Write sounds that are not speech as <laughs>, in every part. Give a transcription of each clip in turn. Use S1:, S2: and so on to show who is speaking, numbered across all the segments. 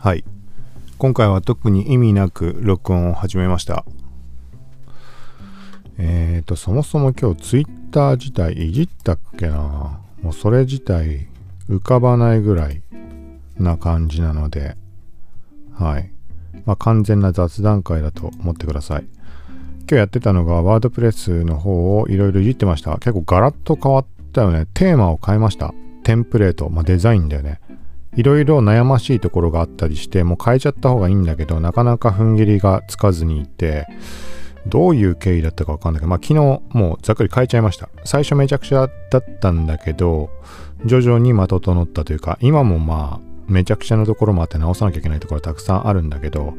S1: はい。今回は特に意味なく録音を始めました。えーと、そもそも今日ツイッター自体いじったっけなもうそれ自体浮かばないぐらいな感じなので、はい。まあ完全な雑談会だと思ってください。今日やってたのがワードプレスの方をいろいろいじってました。結構ガラッと変わったよね。テーマを変えました。テンプレート、まあ、デザインだよね。いろいろ悩ましいところがあったりして、もう変えちゃった方がいいんだけど、なかなか踏ん切りがつかずにいて、どういう経緯だったかわかんないけど、まあ昨日もうざっくり変えちゃいました。最初めちゃくちゃだったんだけど、徐々にま整ったというか、今もまあめちゃくちゃなところもあって直さなきゃいけないところたくさんあるんだけど、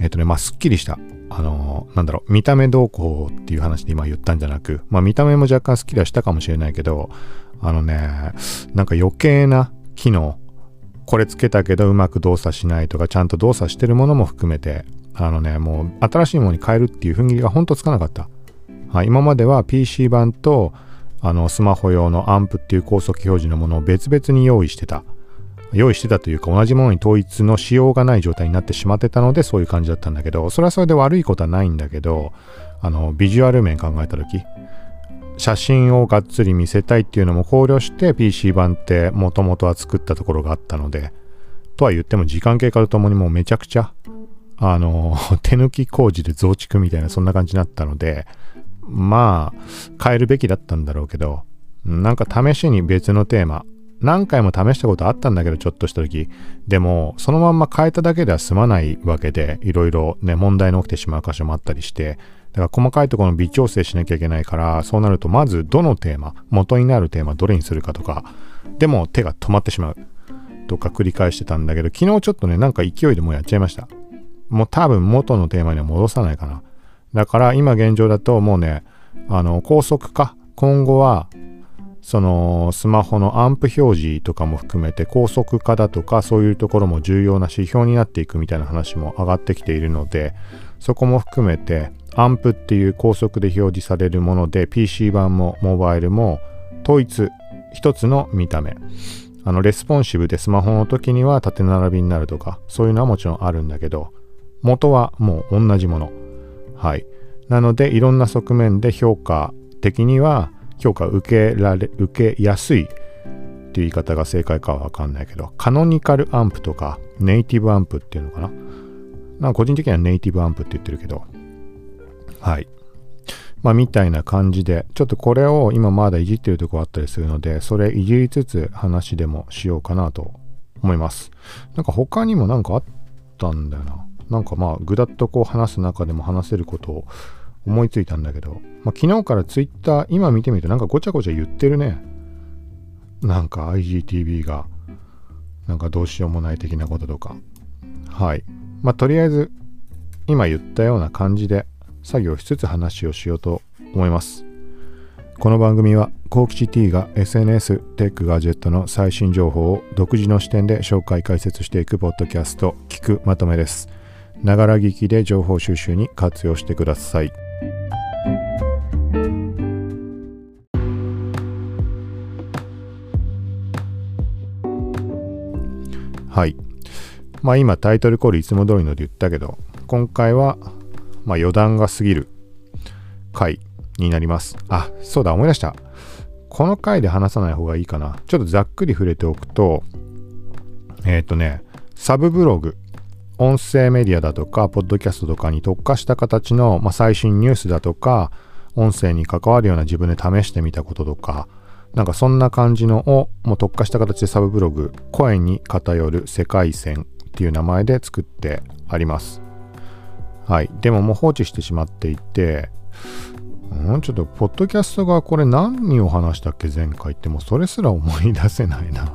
S1: えっ、とね、まあすっきりした。あのーなんだろう、見た目どうこうっていう話で今言ったんじゃなく、まあ見た目も若干スッキリはしたかもしれないけど、あのね、なんか余計な機能、これつけたけどうまく動作しないとか、ちゃんと動作してるものも含めて、あのね、もう新しいものに変えるっていう踏ん切りがほんとつかなかった。はい、今までは PC 版とあのスマホ用のアンプっていう高速表示のものを別々に用意してた。用意してたというか同じものに統一のしようがない状態になってしまってたのでそういう感じだったんだけどそれはそれで悪いことはないんだけどあのビジュアル面考えた時写真をがっつり見せたいっていうのも考慮して PC 版ってもともとは作ったところがあったのでとは言っても時間経過とともにもうめちゃくちゃあの <laughs> 手抜き工事で増築みたいなそんな感じになったのでまあ変えるべきだったんだろうけどなんか試しに別のテーマ何回も試したことあったんだけど、ちょっとした時。でも、そのまんま変えただけでは済まないわけで、いろいろね、問題の起きてしまう箇所もあったりして、だから細かいところの微調整しなきゃいけないから、そうなると、まずどのテーマ、元になるテーマどれにするかとか、でも手が止まってしまう。とか繰り返してたんだけど、昨日ちょっとね、なんか勢いでもうやっちゃいました。もう多分元のテーマには戻さないかな。だから今現状だともうね、あの、高速化。今後はそのスマホのアンプ表示とかも含めて高速化だとかそういうところも重要な指標になっていくみたいな話も上がってきているのでそこも含めて AMP っていう高速で表示されるもので PC 版もモバイルも統一一つの見た目。あの responsive でスマホの時には縦並びになるとかそういうのはもちろんあるんだけど元はもう同じもの。はい。なのでいろんな側面で評価的には評価受けられ、受けやすいっていう言い方が正解かはわかんないけど、 canonical AMP とか native AMP っていうのかな。なんか個人的にはネイティブアンプって言ってるけど、はい。まあみたいな感じで、ちょっとこれを今まだいじってるとこあったりするので、それいじりつつ話でもしようかなと思います。なんか他にもなんかあったんだよな。なんかまあぐだっとこう話す中でも話せることを思いついたんだけど、まあ、昨日からツイッター今見てみるとなんかごちゃごちゃ言ってるね。なんか IGTV がなんかどうしようもない的なこととか。はい。まあとりあえず今言ったような感じで作業しつつ話をしようと思います。この番組は幸吉 T が SNS テックガジェットの最新情報を独自の視点で紹介解説していくポッドキャスト聞くまとめです。ながら聞きで情報収集に活用してください。はい。まあ今タイトルコールいつも通りので言ったけど、今回はまあ余談が過ぎる回になります。あ、そうだ、思い出した。この回で話さない方がいいかな。ちょっとざっくり触れておくと、えっ、とね、サブブログ、音声メディアだとか、ポッドキャストとかに特化した形の、まあ、最新ニュースだとか、音声に関わるような自分で試してみたこととか、なんかそんな感じのをもう特化した形でサブブログ、声に偏る世界線っていう名前で作ってあります。はい。でももう放置してしまっていて、うん、ちょっと、ポッドキャストがこれ何を話したっけ？前回ってもうそれすら思い出せないな。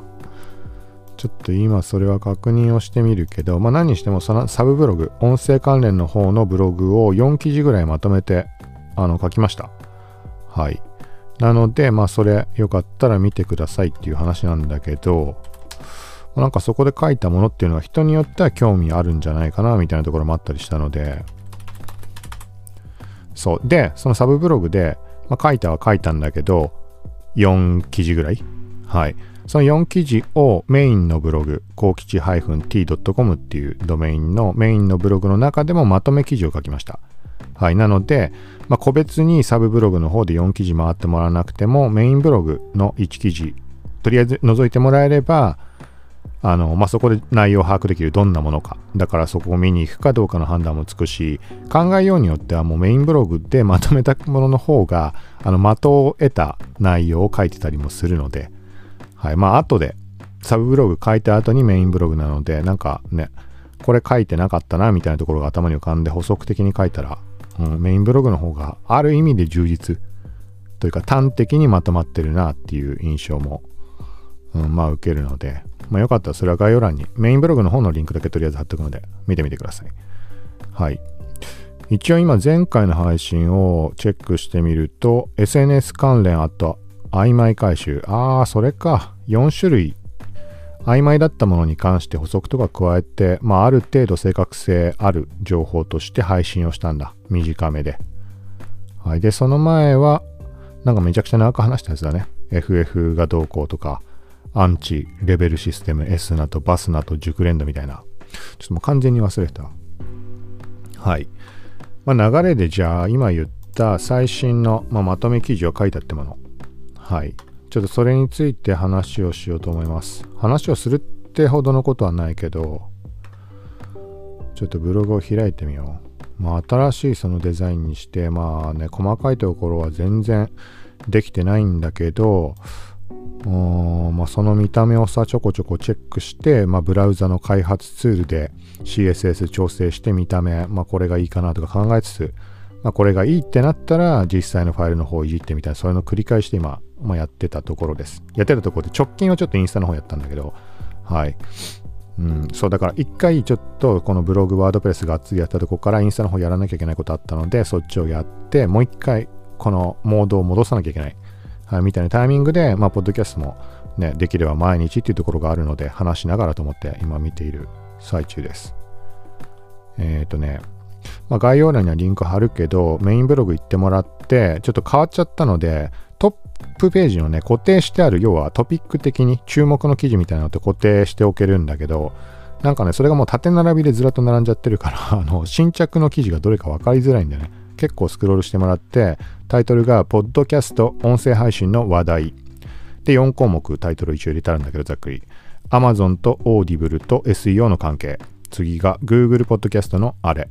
S1: ちょっと今それは確認をしてみるけど、まあ何にしてもそのサブブログ、音声関連の方のブログを4記事ぐらいまとめてあの書きました。はい。なので、まあそれよかったら見てくださいっていう話なんだけど、なんかそこで書いたものっていうのは人によっては興味あるんじゃないかなみたいなところもあったりしたので、そう。で、そのサブブログで、まあ、書いたは書いたんだけど、4記事ぐらい？はい。その4記事をメインのブログ、高吉 -t.com っていうドメインのメインのブログの中でもまとめ記事を書きました。はい。なので、まあ、個別にサブブログの方で4記事回ってもらわなくても、メインブログの1記事、とりあえず覗いてもらえれば、あの、まあ、そこで内容を把握できるどんなものか。だからそこを見に行くかどうかの判断もつくし、考えようによってはもうメインブログでまとめたものの方が、あの、的を得た内容を書いてたりもするので、はい。まあ、後で、サブブログ書いた後にメインブログなので、なんかね、これ書いてなかったな、みたいなところが頭に浮かんで補足的に書いたら、うん、メインブログの方がある意味で充実というか端的にまとまってるなっていう印象も、うん、まあ受けるので、まあよかったらそれは概要欄にメインブログの方のリンクだけとりあえず貼っておくので見てみてください。はい。一応今前回の配信をチェックしてみると SNS 関連あと曖昧回収。ああ、それか。4種類曖昧だったものに関して補足とか加えて、まあ、ある程度正確性ある情報として配信をしたんだ。短めで。はい。で、その前は、なんかめちゃくちゃ長く話したやつだね。FF がどうこうとか、アンチ、レベルシステム、S ナとバスナと熟練度みたいな。ちょっともう完全に忘れた。はい。まあ、流れでじゃあ、今言った最新の、まあ、まとめ記事を書いたってもの。はい。ちょっとそれについて話をしようと思います。話をするってほどのことはないけど、ちょっとブログを開いてみよう。まあ、新しいそのデザインにして、まあね、細かいところは全然できてないんだけど、まあ、その見た目をさちょこちょこチェックして、まあ、ブラウザの開発ツールで CSS 調整して見た目、まあ、これがいいかなとか考えつつ、まあ、これがいいってなったら実際のファイルの方をいじってみたいなそういうのを繰り返して今まあ、やってたところです。やってたところで直近はちょっとインスタの方やったんだけど、はい。うん、そうだから一回ちょっとこのブログワードプレスがっつりやったとこからインスタの方やらなきゃいけないことあったのでそっちをやってもう一回このモードを戻さなきゃいけない、はい、みたいなタイミングでまあポッドキャストもねできれば毎日っていうところがあるので話しながらと思って今見ている最中ですえっ、ー、とねまあ、概要欄にはリンク貼るけどメインブログ行ってもらってちょっと変わっちゃったのでトップページのね、固定してある、要はトピック的に注目の記事みたいなのって固定しておけるんだけど、なんかね、それがもう縦並びでずらっと並んじゃってるから、あの、新着の記事がどれか分かりづらいんだよね。結構スクロールしてもらって、タイトルが、ポッドキャスト音声配信の話題。で、4項目タイトル一応入れてあるんだけど、ざっくり。Amazon と Audible と SEO の関係。次が Google ポッドキャストのあれ。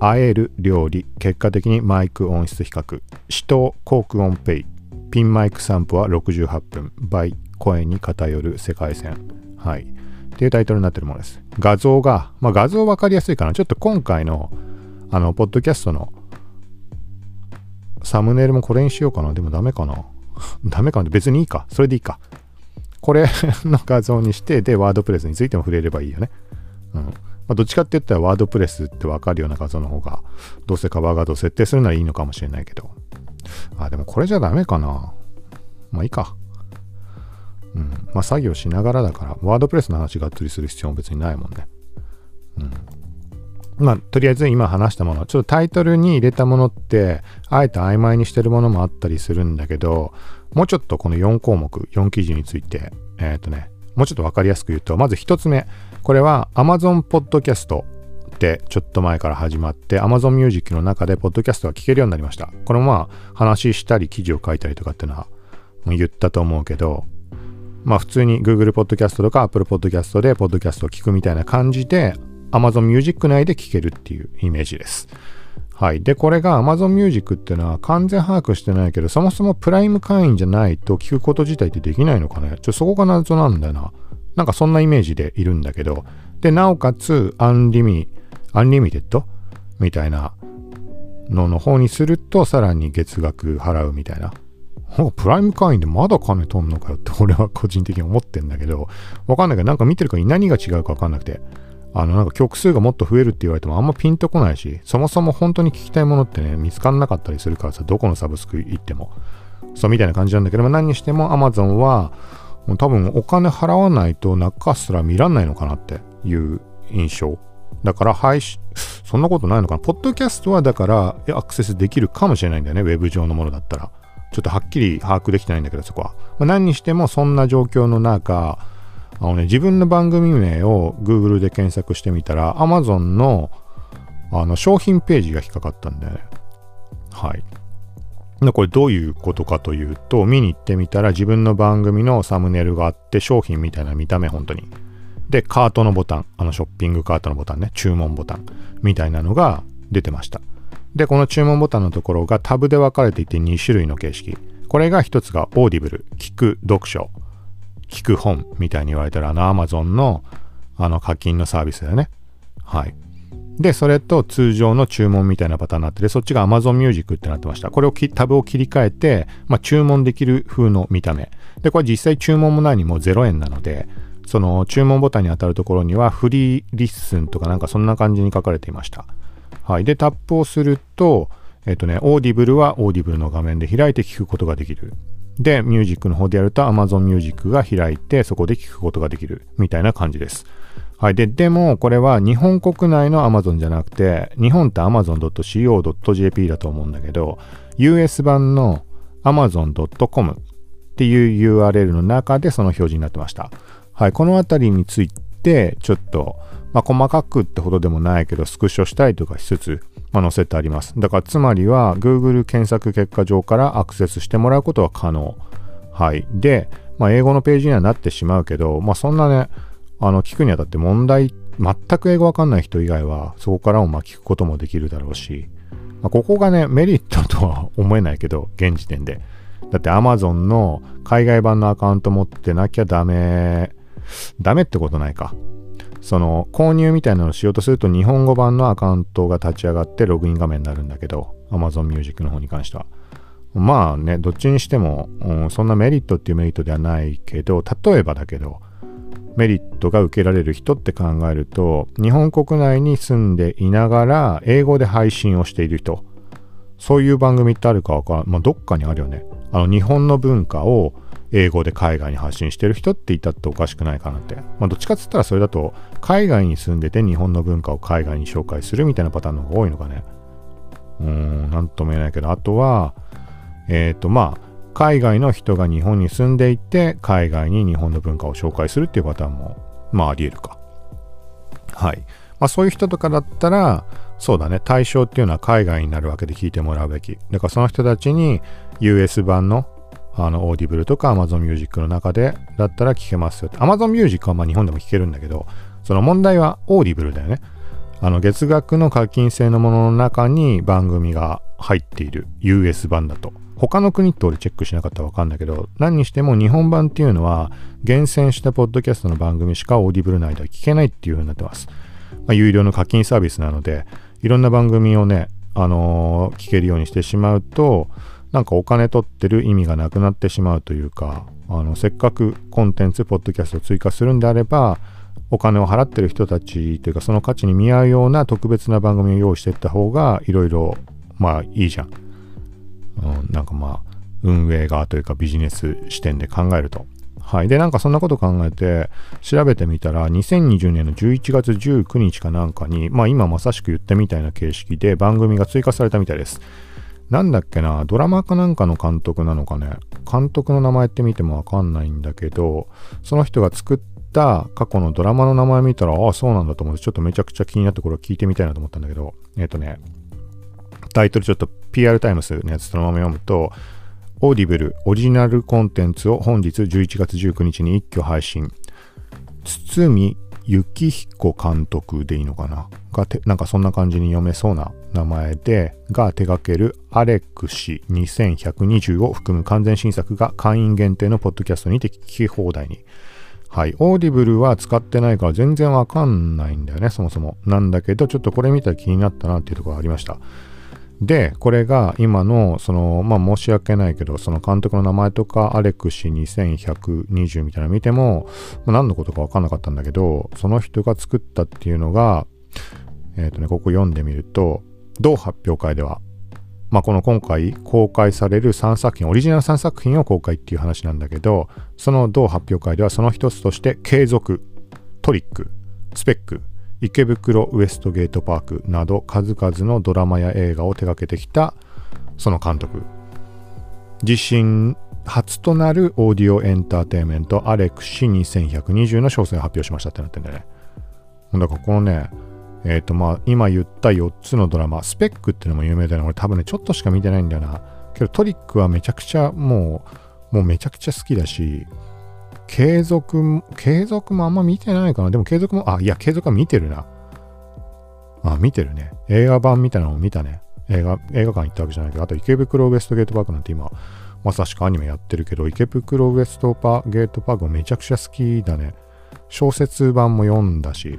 S1: 会える料理。結果的にマイク音質比較。死闘航空音ペイ。ピンマイク散歩は68分、倍声に偏る世界線。はい。っていうタイトルになってるものです。画像が、まあ画像分かりやすいかな。ちょっと今回の、あの、ポッドキャストのサムネイルもこれにしようかな。でもダメかな。<laughs> ダメかな。別にいいか。それでいいか。これ <laughs> の画像にして、で、ワードプレスについても触れればいいよね。うん。まあ、どっちかって言ったらワードプレスってわかるような画像の方が、どうせカバー画像設定するならいいのかもしれないけど。あ、でもこれじゃダメかな。まあいいか。うん。まあ作業しながらだから、ワードプレスの話がっつりする必要も別にないもんね。うん。まあ、とりあえず今話したもの、ちょっとタイトルに入れたものって、あえて曖昧にしてるものもあったりするんだけど、もうちょっとこの4項目、4記事について、えっ、ー、とね、もうちょっとわかりやすく言うと、まず1つ目、これは Amazon Podcast ってちょっと前から始まって Amazon Music の中でポッドキャストが聞けるようになりました。これもま話したり記事を書いたりとかっていうのは言ったと思うけど、まあ普通に Google Podcast とか Apple Podcast でポッドキャストを聞くみたいな感じで Amazon Music 内で聞けるっていうイメージです。はい。で、これが Amazon Music っていうのは完全把握してないけど、そもそもプライム会員じゃないと聞くこと自体ってできないのかねちょ、そこが謎なんだよな。なんかそんなイメージでいるんだけど、で、なおかつ、アンリミ、 Unlimited みたいなのの方にすると、さらに月額払うみたいな。プライム会員でまだ金取んのかよって俺は個人的に思ってんだけど、わかんないけど、なんか見てるかに何が違うかわかんなくて、あの、なんか曲数がもっと増えるって言われてもあんまピンとこないし、そもそも本当に聞きたいものってね、見つかんなかったりするからさ、どこのサブスク行っても。そうみたいな感じなんだけども、何にしても Amazon は、もう多分お金払わないと中すら見らんないのかなっていう印象。だから配信、そんなことないのかな。ポッドキャストはだからアクセスできるかもしれないんだよね。ウェブ上のものだったら。ちょっとはっきり把握できてないんだけど、そこは。まあ、何にしてもそんな状況の中、あのね、自分の番組名を Google で検索してみたら、Amazon のあの商品ページが引っかかったんだよね。はい。でこれどういうことかというと、見に行ってみたら自分の番組のサムネイルがあって、商品みたいな見た目、本当に。で、カートのボタン、あのショッピングカートのボタンね、注文ボタンみたいなのが出てました。で、この注文ボタンのところがタブで分かれていて2種類の形式。これが一つが Audible、聞く読書、聞く本みたいに言われたら、あの Amazon のあの課金のサービスだよね。はい。で、それと通常の注文みたいなパターンになってて、そっちが Amazon Music ってなってました。これをタブを切り替えて、まあ、注文できる風の見た目。で、これ実際注文もないにもう0円なので、その注文ボタンに当たるところには free listen とかなんかそんな感じに書かれていました。はい。で、タップをすると、えっ、とね、 Audible は Audible の画面で開いて聞くことができる。で、ミュージックの方でやると Amazon Music が開いてそこで聞くことができるみたいな感じです。はい。で、でもこれは日本国内の Amazon じゃなくて、日本って amazon.co.jp だと思うんだけど、US 版の amazon.com っていう URL の中でその表示になってました。はい。このあたりについて、ちょっと、まあ、細かくってほどでもないけど、スクショしたりとかしつつ、まあ、載せてあります。だからつまりは Google 検索結果上からアクセスしてもらうことは可能。はい。で、まあ、英語のページにはなってしまうけど、まあ、そんなね、あの、聞くにあたって問題、全く英語わかんない人以外は、そこからもまあ聞くこともできるだろうし、まあ、ここがね、メリットとは思えないけど、現時点で。だって Amazon の海外版のアカウント持ってなきゃダメ、ダメってことないか。その購入みたいなのをしようとすると日本語版のアカウントが立ち上がってログイン画面になるんだけど Amazon Music の方に関しては。まあねどっちにしても、うん、そんなメリットっていうメリットではないけど例えばだけどメリットが受けられる人って考えると日本国内に住んでいながら英語で配信をしている人そういう番組ってあるかわからん。まあどっかにあるよね。あの日本の文化を英語で海外に発信してる人って言ったっておかしくないかなって。まあ、どっちかっつったらそれだと、海外に住んでて日本の文化を海外に紹介するみたいなパターンの方が多いのかね。うーん、なんとも言えないけど、あとは、えっ、ー、と、まあ、海外の人が日本に住んでいて、海外に日本の文化を紹介するっていうパターンも、まあ、あり得るか。はい。まあ、そういう人とかだったら、そうだね、対象っていうのは海外になるわけで聞いてもらうべき。だからその人たちに US 版のあの、 Audible とか Amazon Music の中でだったら聞けますよ。Amazon Music はまあ日本でも聞けるんだけど、その問題は Audible だよね。あの、月額の課金制のものの中に番組が入っている US 版だと。他の国って俺チェックしなかったらわかんないけど、何にしても日本版っていうのは厳選したポッドキャストの番組しか Audible 内では聞けないっていう風になってます。まあ、有料の課金サービスなので、いろんな番組をね、あのー、聞けるようにしてしまうと、なんかお金取ってる意味がなくなってしまうというか、あのせっかくコンテンツ、ポッドキャストを追加するんであれば、お金を払ってる人たちというか、その価値に見合うような特別な番組を用意していった方が、いろいろ、まあいいじゃん。うん、なんかまあ、運営側というかビジネス視点で考えると。はい。で、なんかそんなこと考えて調べてみたら、2020年の11月19日かなんかに、まあ今まさしく言ったみたいな形式で番組が追加されたみたいです。なんだっけな、ドラマかなんかの監督なのかね。監督の名前って見てもわかんないんだけど、その人が作った過去のドラマの名前見たら、ああ、そうなんだと思って、ちょっとめちゃくちゃ気になった頃聞いてみたいなと思ったんだけど、えっ、ー、とね、タイトルちょっと PR タイムスのやつそのまま読むと、オーディブルオリジナルコンテンツを本日11月19日に一挙配信。堤幸彦監督でいいのかな？がて、なんかそんな感じに読めそうな名前で、が手掛けるアレック氏2120を含む完全新作が会員限定のポッドキャストにて聞き放題に。はい。オーディブルは使ってないから全然わかんないんだよね、そもそも。なんだけど、ちょっとこれ見たら気になったなっていうところがありました。で、これが今の、その、まあ申し訳ないけど、その監督の名前とか、アレク氏2120みたいなの見ても、まあ、何のことかわかんなかったんだけど、その人が作ったっていうのが、えっ、ー、とね、ここ読んでみると、同発表会では、まあこの今回公開される3作品、オリジナル3作品を公開っていう話なんだけど、その同発表会ではその一つとして、継続、トリック、スペック、池袋ウエストゲートパークなど数々のドラマや映画を手掛けてきたその監督自身初となるオーディオエンターテインメントアレクシ2120の詳細を発表しましたってなってんだよね。だからこのね、えっ、ー、とまあ今言った4つのドラマ、スペックっていうのも有名だよね。俺多分ね、ちょっとしか見てないんだよな。けどトリックはめちゃくちゃもう、もうめちゃくちゃ好きだし、継続、継続もあんま見てないかな。でも継続も、あ、いや、継続は見てるな。あ、見てるね。映画版みたいなのを見たね。映画、映画館行ったわけじゃないけど、あと池袋ウエストゲートパークなんて今、まさしくアニメやってるけど、池袋ウエストパゲートパークもめちゃくちゃ好きだね。小説版も読んだし。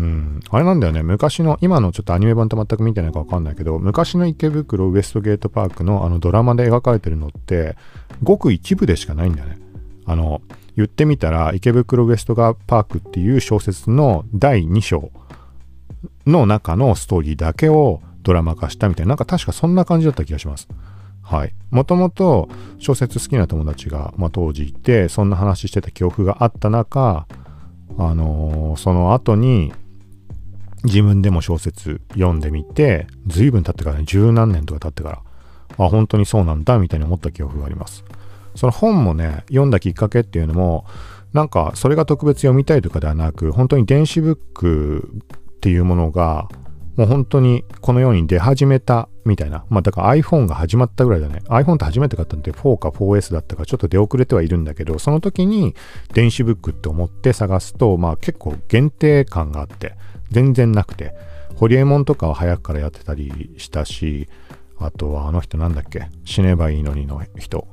S1: うん。あれなんだよね。昔の、今のちょっとアニメ版と全く見てないかわかんないけど、昔の池袋ウエストゲートパークのあのドラマで描かれてるのって、ごく一部でしかないんだよね。あの、言ってみたら、池袋ウエストガーパークっていう小説の第2章の中のストーリーだけをドラマ化したみたいな、なんか確かそんな感じだった気がします。はい。もともと小説好きな友達が、まあ、当時いて、そんな話してた記憶があった中、あのー、その後に自分でも小説読んでみて、随分経ってからね、十何年とか経ってから、あ、本当にそうなんだ、みたいに思った記憶があります。その本もね、読んだきっかけっていうのも、なんかそれが特別読みたいとかではなく、本当に電子ブックっていうものが、もう本当にこのように出始めたみたいな。まあだから iPhone が始まったぐらいだね。iPhone って初めて買ったのって4か 4S だったからちょっと出遅れてはいるんだけど、その時に電子ブックって思って探すと、まあ結構限定感があって、全然なくて、ホリエモンとかは早くからやってたりしたし、あとはあの人なんだっけ死ねばいいのにの人。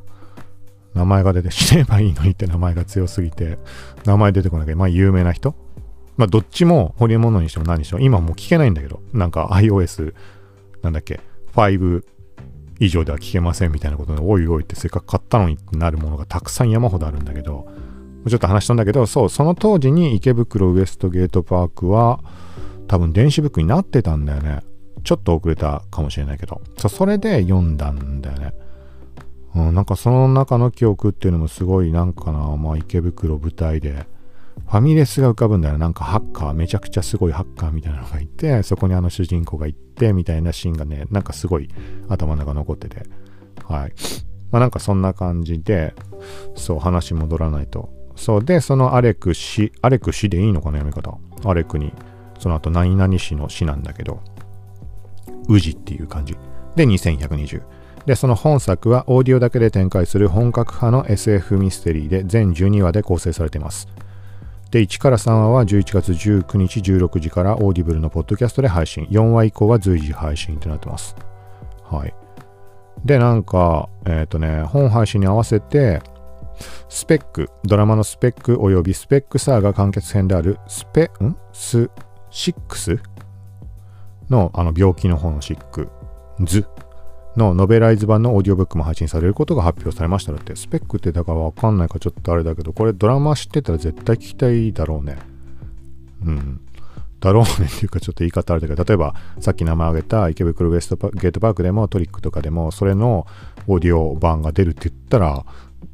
S1: 名前が出て死ねばいいのにって名前が強すぎて、名前出てこなきゃ、まあ有名な人まあどっちもホリエモンにしても何にしても、今もう聞けないんだけど、なんか iOS、なんだっけ、5以上では聞けませんみたいなことで、おいおいってせっかく買ったのにってなるものがたくさん山ほどあるんだけど、ちょっと話したんだけど、そう、その当時に池袋ウエストゲートパークは、多分電子ブックになってたんだよね。ちょっと遅れたかもしれないけど。そそれで読んだんだよね。うん、なんかその中の記憶っていうのもすごいなんかな、まあ池袋舞台で、ファミレスが浮かぶんだよ。なんかハッカー、めちゃくちゃすごいハッカーみたいなのがいて、そこにあの主人公が行って、みたいなシーンがね、なんかすごい頭の中残ってて。はい。まあなんかそんな感じで、そう、話戻らないと。そうで、そのアレク氏、アレク氏でいいのかな、読み方。アレクに、その後何々氏の氏なんだけど、氏っていう感じ。で、2120。で、その本作はオーディオだけで展開する本格派の SF ミステリーで全12話で構成されています。で、1から3話は11月19日16時からオーディブルのポッドキャストで配信。4話以降は随時配信となってます。はい。で、なんか、えっ、ー、とね、本配信に合わせて、スペック、ドラマのスペック及びスペックサーが完結編であるスペ、ん？ス、シックス？のあの病気の方のシック、ズのノベライズ版のオーディオブックも配信されることが発表されましたので、スペックってだからわかんないかちょっとあれだけど、これドラマ知ってたら絶対聞きたいだろうね。うん。だろうねっていうかちょっと言い方あれだけど、例えばさっき名前挙げた池袋ウエストゲートパークでもトリックとかでも、それのオーディオ版が出るって言ったら、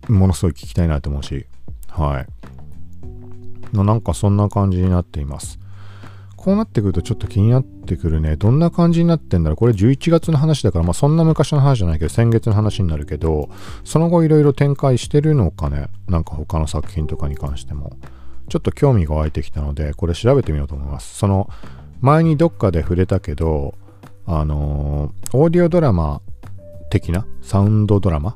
S1: ものすごい聞きたいなと思うし、はい。なんかそんな感じになっています。こうなってくるとちょっと気になってくるね。どんな感じになってんだろう。これ11月の話だから、まあそんな昔の話じゃないけど、先月の話になるけど、その後いろいろ展開してるのかね。なんか他の作品とかに関しても。ちょっと興味が湧いてきたので、これ調べてみようと思います。その、前にどっかで触れたけど、あのー、オーディオドラマ的な、サウンドドラマ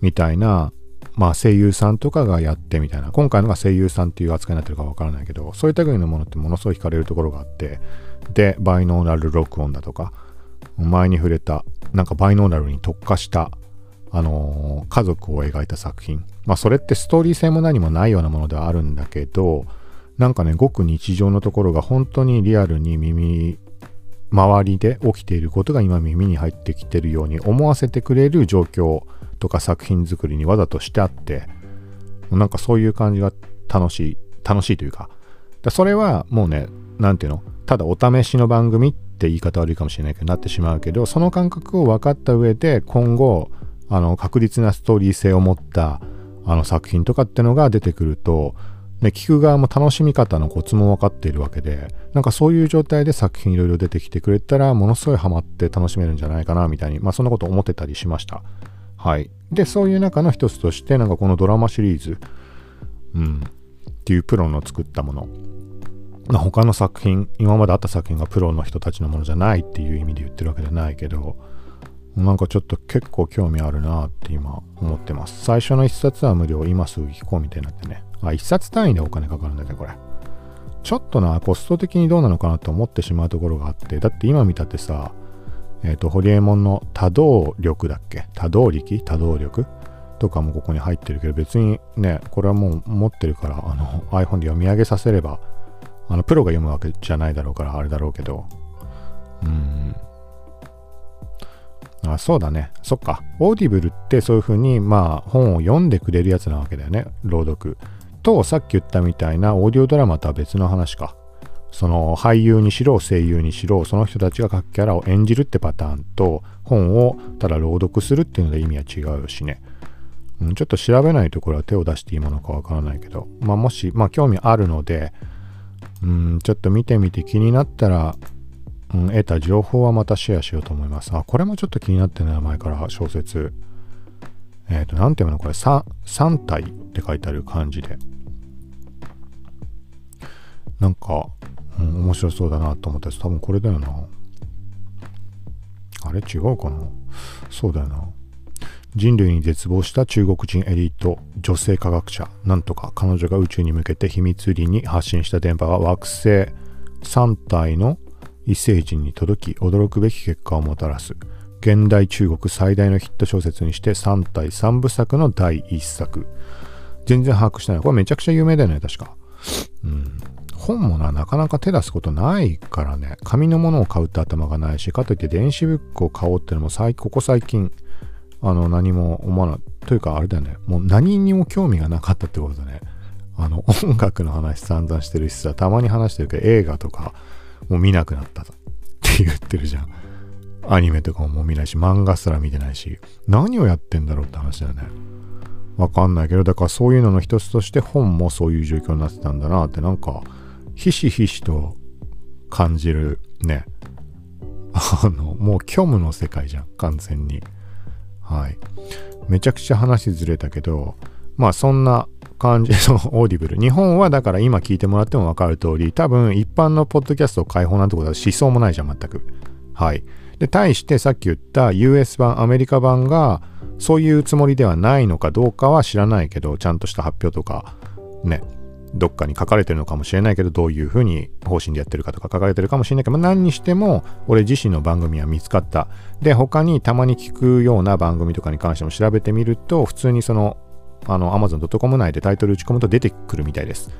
S1: みたいなまあ、声優さんとかがやってみたいな。今回のが声優さんっていう扱いになってるかわからないけどそういった類のものってものすごい惹かれるところがあってでバイノーラル録音だとか前に触れたなんかバイノーラルに特化したあのー、家族を描いた作品。まあそれってストーリー性も何もないようなものではあるんだけどなんかねごく日常のところが本当にリアルに耳周りで起きていることが今耳に入ってきてるように思わせてくれる状況とか作品作りにわざとしてあって、なんかそういう感じが楽しい、楽しいというか、だそれはもうね、なんていうの、ただお試しの番組って言い方悪いかもしれないけど、なってしまうけど、その感覚を分かった上で、今後、あの、確実なストーリー性を持った、あの作品とかってのが出てくると、ね、聞く側も楽しみ方のコツも分かっているわけで、なんかそういう状態で作品いろいろ出てきてくれたら、ものすごいハマって楽しめるんじゃないかな、みたいに、まあそんなこと思ってたりしました。はい。で、そういう中の一つとして、なんかこのドラマシリーズ、うん、っていうプロの作ったもの。まあ、他の作品、今まであった作品がプロの人たちのものじゃないっていう意味で言ってるわけじゃないけど、なんかちょっと結構興味あるなって今思ってます。最初の一冊は無料、今すぐ聞こうみたいになってね。あ、一冊単位でお金かかるんだね、これ。ちょっとな、コスト的にどうなのかなと思ってしまうところがあって、だって今見たってさ、えっ、ー、と、ホリエモンの多動力だっけ？多動力？多動力？とかもここに入ってるけど、別にね、これはもう持ってるから、あの、iPhone で読み上げさせれば、あの、プロが読むわけじゃないだろうから、あれだろうけど、うん。あ、そうだね。そっか。オーディブルってそういう風に、まあ、本を読んでくれるやつなわけだよね。朗読。と、さっき言ったみたいなオーディオドラマとは別の話か。その俳優にしろ声優にしろその人たちが各キャラを演じるってパターンと本をただ朗読するっていうので意味は違うしね、うん、ちょっと調べないところは手を出していいものかわからないけど、まあ、もし、まあ、興味あるので、うん、ちょっと見てみて気になったら、うん、得た情報はまたシェアしようと思います。あ、これもちょっと気になってね、前から小説。えっ、ー、と、なんていうのこれ、3, 3体って書いてある感じで。なんか、うん、面白そうだなと思ったやつ。多分これだよな。あれ？違うかな。そうだよな。人類に絶望した中国人エリート女性科学者。なんとか彼女が宇宙に向けて秘密裏に発信した電波は惑星。3体の異星人に届き驚くべき結果をもたらす。現代中国最大のヒット小説にして3体3部作の第1作。全然把握してない。これめちゃくちゃ有名だよね確か。うん。本もな、なかなか手出すことないからね、紙のものを買うって頭がないし、かといって電子ブックを買おうってのも最、ここ最近、あの、何も思わない。というか、あれだよね、もう何にも興味がなかったってことだね。あの、音楽の話散々してるしさ、たまに話してるけど、映画とか、もう見なくなったって言ってるじゃん。アニメとかももう見ないし、漫画すら見てないし、何をやってんだろうって話だよね。わかんないけど、だからそういうのの一つとして本もそういう状況になってたんだなって、なんか、ひしひしと感じるね。あの、もう虚無の世界じゃん、完全に。はい。めちゃくちゃ話ずれたけど、まあそんな感じ <laughs> のオーディブル。日本はだから今聞いてもらっても分かる通り、多分一般のポッドキャスト開放なんてことはしそうもないじゃん、全く。はい。で、対してさっき言った US 版、アメリカ版がそういうつもりではないのかどうかは知らないけど、ちゃんとした発表とか、ね、どっかに書かれてるのかもしれないけど、どういうふうに方針でやってるかとか書かれてるかもしれないけど、ま、何にしても、俺自身の番組は見つかった。で、他にたまに聞くような番組とかに関しても調べてみると、普通にその、あの、Amazon.com 内でタイトル打ち込むと出てくるみたいです。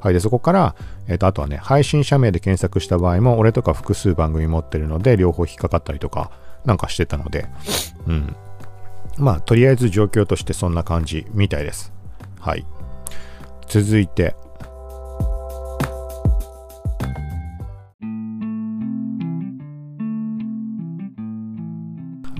S1: はい。で、そこから、えっ、ー、と、あとはね、配信者名で検索した場合も、俺とか複数番組持ってるので、両方引っかかったりとか、なんかしてたので、うん。まあ、とりあえず状況としてそんな感じみたいです。はい。続いて、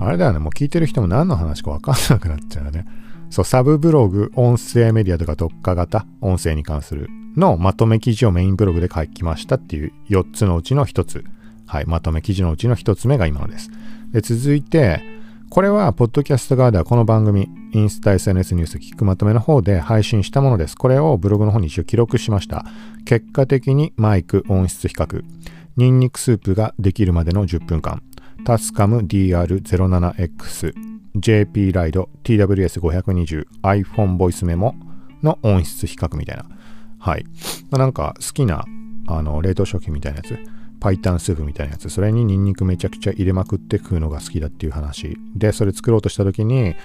S1: あれだよね、もう聞いてる人も何の話か分かんなくなっちゃうよね。そう、サブブログ、音声メディアとか特化型、音声に関するのまとめ記事をメインブログで書きましたっていう4つのうちの1つ。はい、まとめ記事のうちの1つ目が今のです。で、続いて、これは、ポッドキャスト側ではこの番組、インスタ SNS ニュース聞くまとめの方で配信したものです。これをブログの方に一応記録しました。結果的にマイク音質比較、ニンニクスープができるまでの10分間、タスカム DR07X、JP ライド TWS520、iPhone ボイスメモの音質比較みたいな。はい。まあ、なんか好きなあの冷凍食品みたいなやつ。パイタンスープみたいなやつ、それにニンニクめちゃくちゃ入れまくって食うのが好きだっていう話。で、それ作ろうとした時に、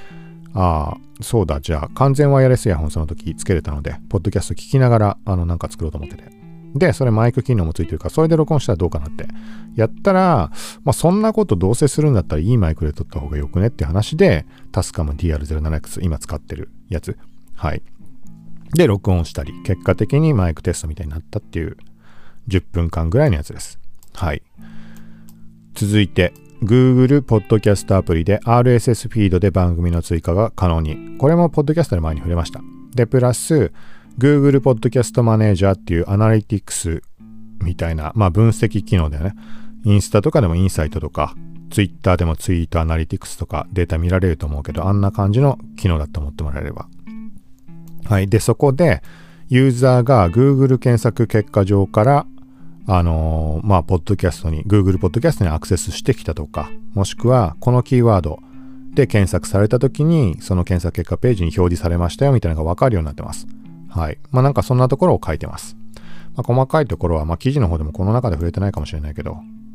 S1: ああ、そうだ、じゃあ完全ワイヤレスイヤホンその時つけれたので、ポッドキャスト聞きながら、あの、なんか作ろうと思ってて。で、それマイク機能もついてるから、それで録音したらどうかなって。やったら、まあ、そんなことどうせするんだったらいいマイクで撮った方がよくねって話で、タスカム DR07X 今使ってるやつ。はい。で、録音したり、結果的にマイクテストみたいになったっていう10分間ぐらいのやつです。はい。続いて、Google Podcast アプリで RSS フィードで番組の追加が可能に。これもポッドキャストの前に触れました。で、プラス、Google Podcast Manager っていうアナリティクスみたいな、まあ分析機能だよね。インスタとかでもインサイトとか、Twitter でもツイートアナリティクスとかデータ見られると思うけど、あんな感じの機能だと思ってもらえれば。はい。で、そこで、ユーザーが Google 検索結果上から、あのー、まあ、ポッドキャストに、Google ポッドキャストにアクセスしてきたとか、もしくは、このキーワードで検索された時に、その検索結果ページに表示されましたよ、みたいなのがわかるようになってます。はい。まあ、なんかそんなところを書いてます。まあ、細かいところは、まあ、記事の方でもこの中で触れてないかもしれないけど、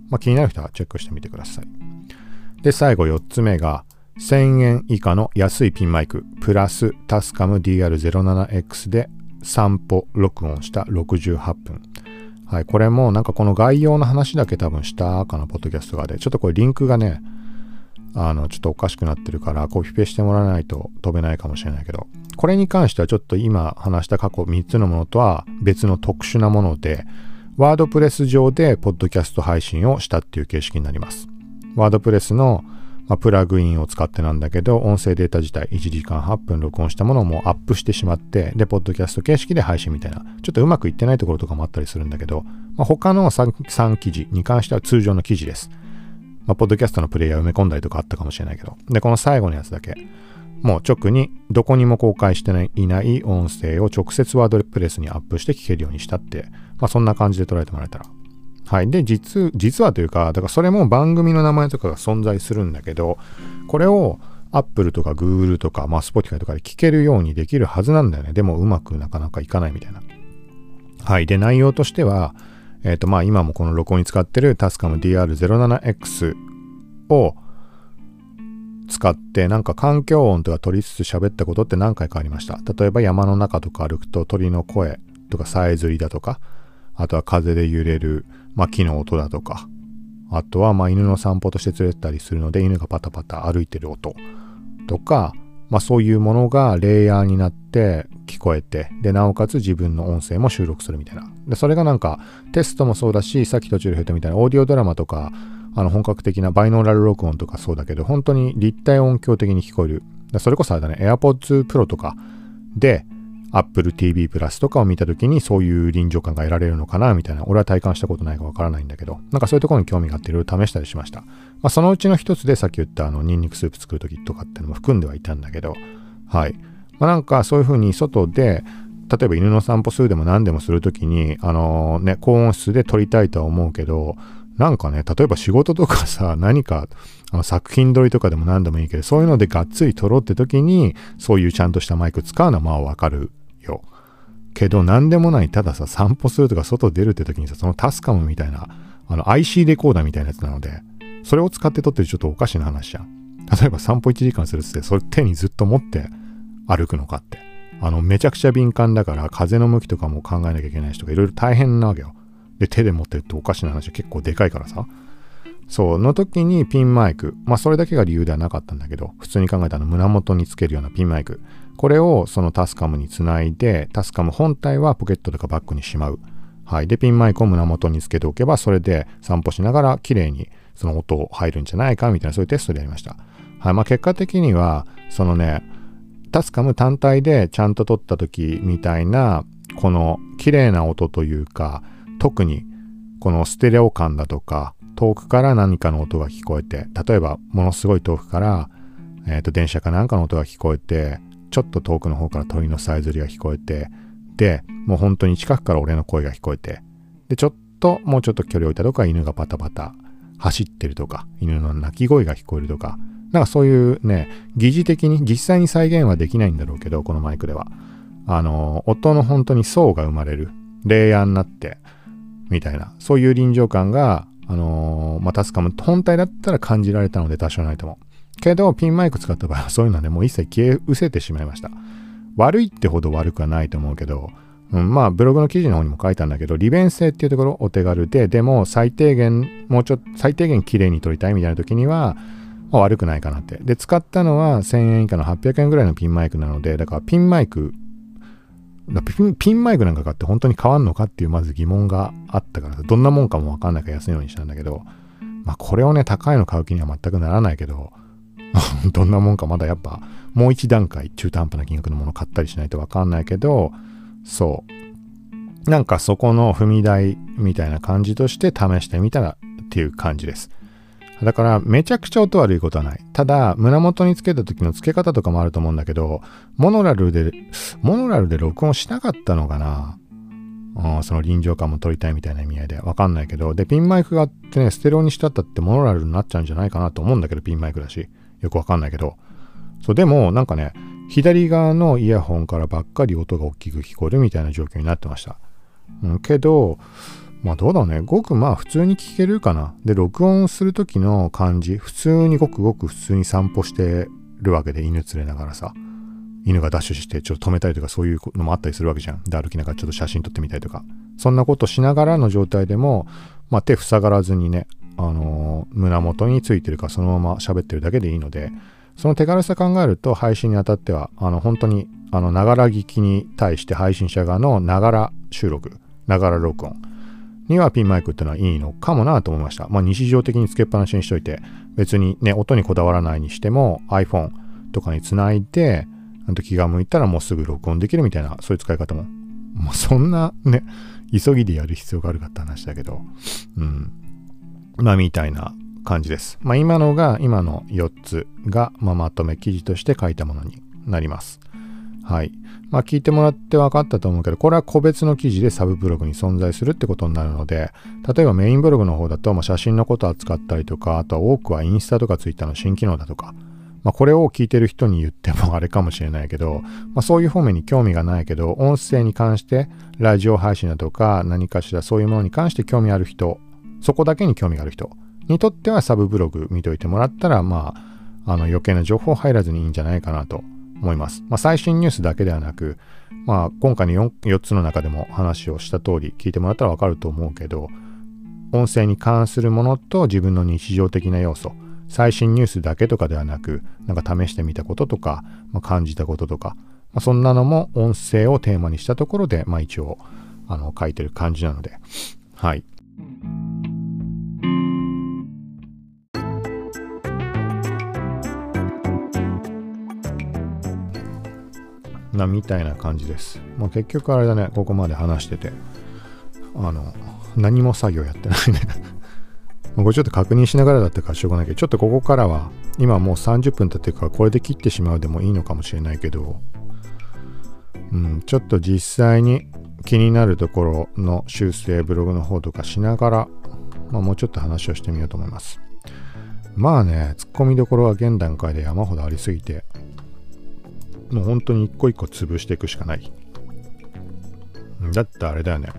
S1: まあ、気になる人はチェックしてみてください。で、最後4つ目が、1000円以下の安いピンマイク、プラスタスカム DR07X で散歩録音した68分。はい、これもなんかこの概要の話だけ多分したかな、ポッドキャストがで、ちょっとこれリンクがね、あの、ちょっとおかしくなってるからコピペしてもらわないと飛べないかもしれないけど、これに関してはちょっと今話した過去3つのものとは別の特殊なもので、ワードプレス上でポッドキャスト配信をしたっていう形式になります。ワードプレスのまあ、プラグインを使ってなんだけど、音声データ自体1時間8分録音したものをもうアップしてしまって、で、ポッドキャスト形式で配信みたいな、ちょっとうまくいってないところとかもあったりするんだけど、まあ、他の 3, 3記事に関しては通常の記事です。まあ、ポッドキャストのプレイヤー埋め込んだりとかあったかもしれないけど、で、この最後のやつだけ、もう直にどこにも公開していない音声を直接ワードプレスにアップして聞けるようにしたって、まあ、そんな感じで捉えてもらえたらはい。で、実、実はというか、だからそれも番組の名前とかが存在するんだけど、これを Apple とか Google とか、まあ Spotify とかで聞けるようにできるはずなんだよね。でもうまくなかなかいかないみたいな。はい。で、内容としては、えっ、ー、と、まあ今もこの録音に使ってる Tascam DR07X を使ってなんか環境音とか取りつつ喋ったことって何回かありました。例えば山の中とか歩くと鳥の声とかさえずりだとか、あとは風で揺れるまあ、木の音だとか、あとはまあ犬の散歩として連れてたりするので犬がパタパタ歩いてる音。とか、まあ、そういうものがレイヤーになって聞こえてでなおかつ自分の音声も収録するみたいな。でそれがなんかテストもそうだしさっき途中で言ったみたいなオーディオドラマとかあの本格的なバイノーラル録音とかそうだけど本当に立体音響的に聞こえる。それこそあれだね AirPods Pro とかで Apple TV プラスとかを見た時にそういう臨場感が得られるのかなみたいな、俺は体感したことないかわからないんだけど、なんかそういうところに興味があっていろいろ試したりしました。まあ、そのうちの一つでさっき言ったあのニンニクスープ作る時とかっていうのも含んではいたんだけど、はい。まあ、なんかそういう風に外で、例えば犬の散歩するでも何でもするときに、あのー、ね、高音質で撮りたいとは思うけど、なんかね、例えば仕事とかさ、<laughs> 何かあの作品撮りとかでも何でもいいけど、そういうのでがっつり撮ろうって時に、そういうちゃんとしたマイク使うのはまあわかる。けど何でもない、たださ、散歩するとか外出るって時にさ、そのタスカムみたいな、あの IC レコーダーみたいなやつなので、それを使って撮ってるちょっとおかしな話じゃん。例えば散歩1時間するっつって、それ手にずっと持って歩くのかって。あの、めちゃくちゃ敏感だから、風の向きとかも考えなきゃいけない人がいろいろ大変なわけよ。で、手で持ってるっておかしな話結構でかいからさ。そう、の時にピンマイク。まあ、それだけが理由ではなかったんだけど、普通に考えたら胸元につけるようなピンマイク。これをそのタスカムにつないで、タスカム本体はポケットとかバッグにしまう。はい。で、ピンマイクを胸元につけておけば、それで散歩しながら綺麗にその音入るんじゃないかみたいなそういうテストでやりました。はい。まあ結果的には、そのね、タスカム単体でちゃんと撮った時みたいな、この綺麗な音というか、特にこのステレオ感だとか、遠くから何かの音が聞こえて、例えばものすごい遠くから、えっ、ー、と電車かなんかの音が聞こえて、ちょっと遠くの方から鳥のさえずりが聞こえて、で、もう本当に近くから俺の声が聞こえて、で、ちょっと、もうちょっと距離を置いたとか、犬がパタパタ走ってるとか、犬の鳴き声が聞こえるとか、なんかそういうね、疑似的に、実際に再現はできないんだろうけど、このマイクでは。あの、音の本当に層が生まれる。レイヤーになって、みたいな、そういう臨場感が、あのー、まあ、タスカム本体だったら感じられたので多少ないとも。けど、ピンマイク使った場合はそういうのはね、もう一切消え失せてしまいました。悪いってほど悪くはないと思うけど、うん、まあ、ブログの記事の方にも書いたんだけど、利便性っていうところお手軽で、でも最低限、もうちょっと、最低限綺麗に撮りたいみたいな時には、ま、悪くないかなって。で、使ったのは1000円以下の800円ぐらいのピンマイクなので、だからピンマイク、ピンマイクなんか買って本当に変わんのかっていうまず疑問があったから、どんなもんかもわかんないから安いのにしたんだけど、まあこれをね、高いの買う気には全くならないけど、<laughs> どんなもんかまだやっぱもう一段階中途半端な金額のもの買ったりしないとわかんないけど、そう。なんかそこの踏み台みたいな感じとして試してみたらっていう感じです。だからめちゃくちゃ音悪いことはない。ただ、胸元につけた時のつけ方とかもあると思うんだけど、モノラルで、モノラルで録音しなかったのかな、その臨場感も取りたいみたいな意味合いでわかんないけど、で、ピンマイクがあってね、ステレオにしてあったってモノラルになっちゃうんじゃないかなと思うんだけど、ピンマイクだし。よくわかんないけど。そう、でもなんかね、左側のイヤホンからばっかり音が大きく聞こえるみたいな状況になってました。うん、けど、まあどうだろうね。ごくまあ普通に聞けるかな。で、録音する時の感じ、普通にごくごく普通に散歩してるわけで、犬連れながらさ。犬がダッシュしてちょっと止めたりとかそういうのもあったりするわけじゃん。で、歩きながらちょっと写真撮ってみたりとか。そんなことしながらの状態でも、まあ手塞がらずにね、あの、胸元についてるかそのまま喋ってるだけでいいので、その手軽さ考えると配信にあたっては、あの本当に、あの、ながら聞きに対して配信者側のながら収録、ながら録音にはピンマイクってのはいいのかもなと思いました。まあ日常的につけっぱなしにしといて、別にね、音にこだわらないにしても iPhone とかにつないで、気が向いたらもうすぐ録音できるみたいな、そういう使い方も。もうそんなね、急ぎでやる必要があるかって話だけど、うん。まあみたいな感じです。まあ今のが、今の4つが、まあ、まとめ記事として書いたものになります。はい。まあ聞いてもらって分かったと思うけど、これは個別の記事でサブブログに存在するってことになるので、例えばメインブログの方だと、まあ、写真のことを扱ったりとか、あとは多くはインスタとかツイッターの新機能だとか、まあ、これを聞いてる人に言っても <laughs> あれかもしれないけど、まあ、そういう方面に興味がないけど、音声に関して、ラジオ配信だとか、何かしらそういうものに関して興味ある人、そこだけに興味がある人にとってはサブブログ見といてもらったら、まあ、あの余計な情報入らずにいいんじゃないかなと思います。まあ、最新ニュースだけではなく、まあ、今回の 4, 4つの中でも話をした通り聞いてもらったらわかると思うけど、音声に関するものと自分の日常的な要素、最新ニュースだけとかではなく、なんか試してみたこととか、まあ、感じたこととか、まあ、そんなのも音声をテーマにしたところで、まあ一応、あの、書いてる感じなので、はい。な、みたいな感じです。まあ結局あれだね、ここまで話してて、あの、何も作業やってないね <laughs> これちょっと確認しながらだったからしょうがないけど、ちょっとここからは、今もう30分経ってるからこれで切ってしまうでもいいのかもしれないけど、うん、ちょっと実際に気になるところの修正ブログの方とかしながら、まあ、もうちょっと話をしてみようと思います。まあね、ツッコミどころは現段階で山ほどありすぎて、もう本当に一個一個潰していくしかない。だってあれだよね。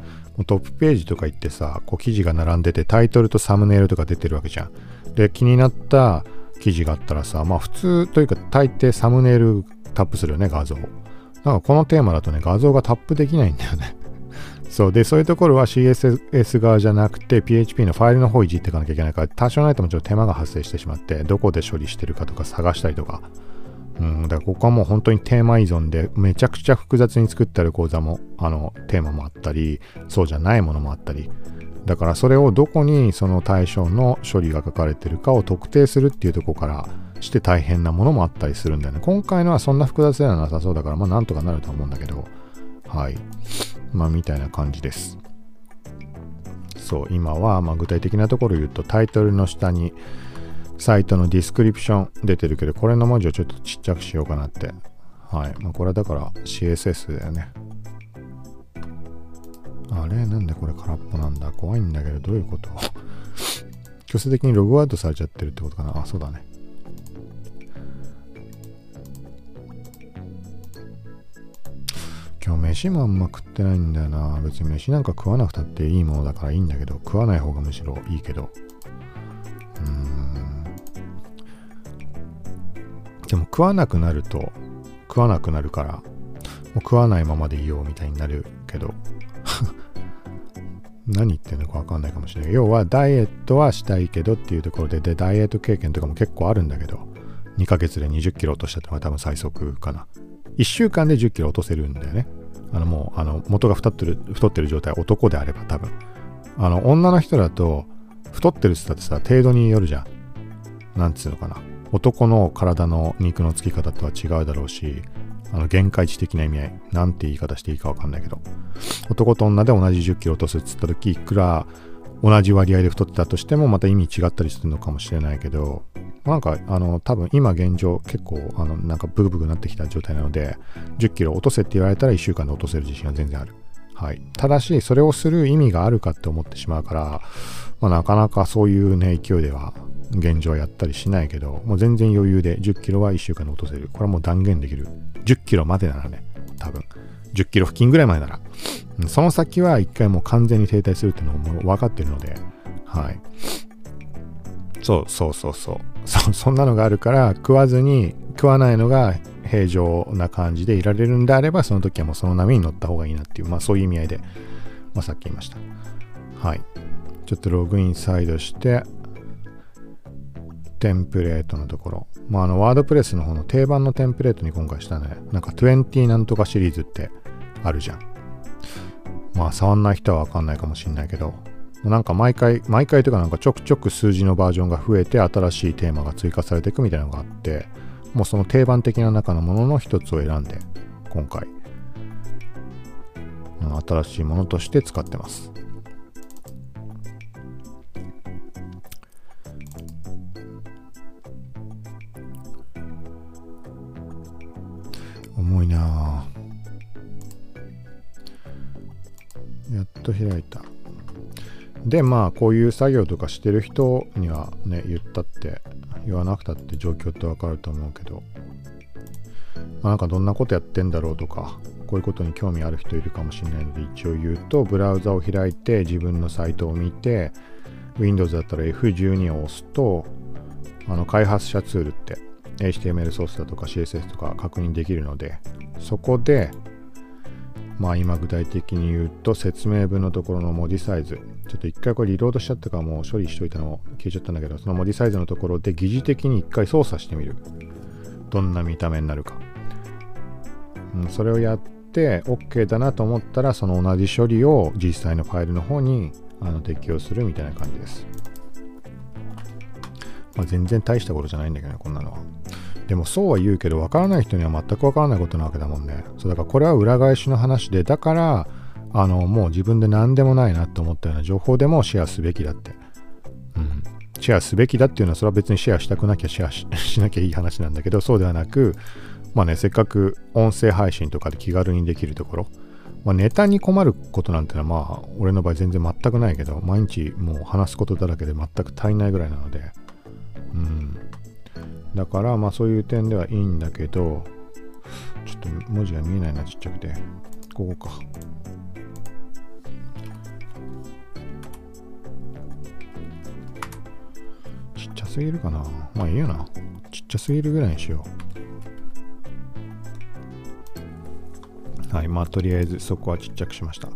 S1: トップページとか行ってさ、こう記事が並んでてタイトルとサムネイルとか出てるわけじゃん。で、気になった記事があったらさ、まあ普通というか大抵サムネイルタップするよね、画像。なんかこのテーマだとね、画像がタップできないんだよね。<laughs> そう。で、そういうところは CSS 側じゃなくて PHP のファイルの方いじっていかなきゃいけないから、多少ないともちょっと手間が発生してしまって、どこで処理してるかとか探したりとか、うん、だからここはもう本当にテーマ依存でめちゃくちゃ複雑に作ってある講座もあのテーマもあったりそうじゃないものもあったり。だからそれをどこにその対象の処理が書かれてるかを特定するっていうとこからして大変なものもあったりするんだよね。今回のはそんな複雑ではなさそう。だからまあなんとかなると思うんだけど。はい。まあみたいな感じです。そう今はま具体的なところ言うとタイトルの下にサイトのディスクリプション出てるけど、これの文字をちょっとちっちゃくしようかなって。はい。まあ、これはだから CSS だよね。あれ？なんでこれ空っぽなんだ？怖いんだけど、どういうこと？強制的にログアウトされちゃってるってことかな？あ、そうだね。今日飯もあんま食ってないんだよな。別に飯なんか食わなくたっていいものだからいいんだけど、食わない方がむしろいいけど。食わなくなると食わなくなるからもう食わないままでいようみたいになるけど <laughs> 何言ってんのかわかんないかもしれない。要はダイエットはしたいけどっていうところででダイエット経験とかも結構あるんだけど2ヶ月で20キロ落としたってのが多分最速かな。1週間で10キロ落とせるんだよね。あのもうあの元が太ってる太ってる状態男であれば多分。あの女の人だと太ってるって言ったってさ程度によるじゃん。なんつうのかな。男の体の肉のつき方とは違うだろうし、あの限界値的な意味合い、なんて言い方していいかわかんないけど、男と女で同じ10キロ落とすっつった時、いくら同じ割合で太ってたとしてもまた意味違ったりするのかもしれないけどなんかあの多分今現状結構あのなんかブクブクなってきた状態なので10キロ落とせって言われたら1週間で落とせる自信は全然ある。はい、ただしそれをする意味があるかって思ってしまうから、まあ、なかなかそういうね勢いでは現状やったりしないけどもう全然余裕で10キロは1週間で落とせる。これはもう断言できる。10キロまでならね。多分。10キロ付近ぐらいまでなら。その先は一回もう完全に停滞するっていうのも分かってるので。はい。そうそうそうそう。そ <laughs> そんなのがあるから食わずに食わないのが平常な感じでいられるんであればその時はもうその波に乗った方がいいなっていうまあそういう意味合いで、まあ、さっき言いました。はい。ちょっとログイン再度してテンプレートのところまああのワードプレスの方の定番のテンプレートに今回したねなんか20なんとかシリーズってあるじゃんまあ触んない人はわかんないかもしんないけどなんか毎回、毎回というかなんかちょくちょく数字のバージョンが増えて新しいテーマが追加されていくみたいなのがあって、もうその定番的な中のものの一つを選んで、今回、新しいものとして使ってます。重いなやっと開いた。でまあこういう作業とかしてる人にはね言ったって言わなくたって状況ってわかると思うけど、まあ、なんかどんなことやってんだろうとかこういうことに興味ある人いるかもしれないので一応言うとブラウザを開いて自分のサイトを見て Windows だったら F12 を押すとあの開発者ツールって HTML ソースだとか CSS とか確認できるのでそこでまあ今具体的に言うと説明文のところの文字サイズちょっと一回これリロードしちゃったからもう処理しといたのを消えちゃったんだけどその文字サイズのところで疑似的に一回操作してみる。どんな見た目になるか、うん、それをやって OK だなと思ったらその同じ処理を実際のファイルの方にあの適用するみたいな感じです、まあ、全然大したことじゃないんだけどねこんなのは。でもそうは言うけど分からない人には全く分からないことなわけだもんね。そうだからこれは裏返しの話でだからあのもう自分で何でもないなと思ったような情報でもシェアすべきだって、うん、シェアすべきだっていうのはそれは別にシェアしたくなきゃシェアしなきゃいい話なんだけどそうではなくまあねせっかく音声配信とかで気軽にできるところ。まあ、ネタに困ることなんてのはまあ俺の場合全然全くないけど毎日もう話すことだらけで全く足りないぐらいなので。うん。だからまあそういう点ではいいんだけどちょっと文字が見えないなちっちゃくて。ここか。ちっちゃすぎるかな。まあいいよな。ちっちゃすぎるぐらいにしよう。はい。まあとりあえずそこはちっちゃくしました。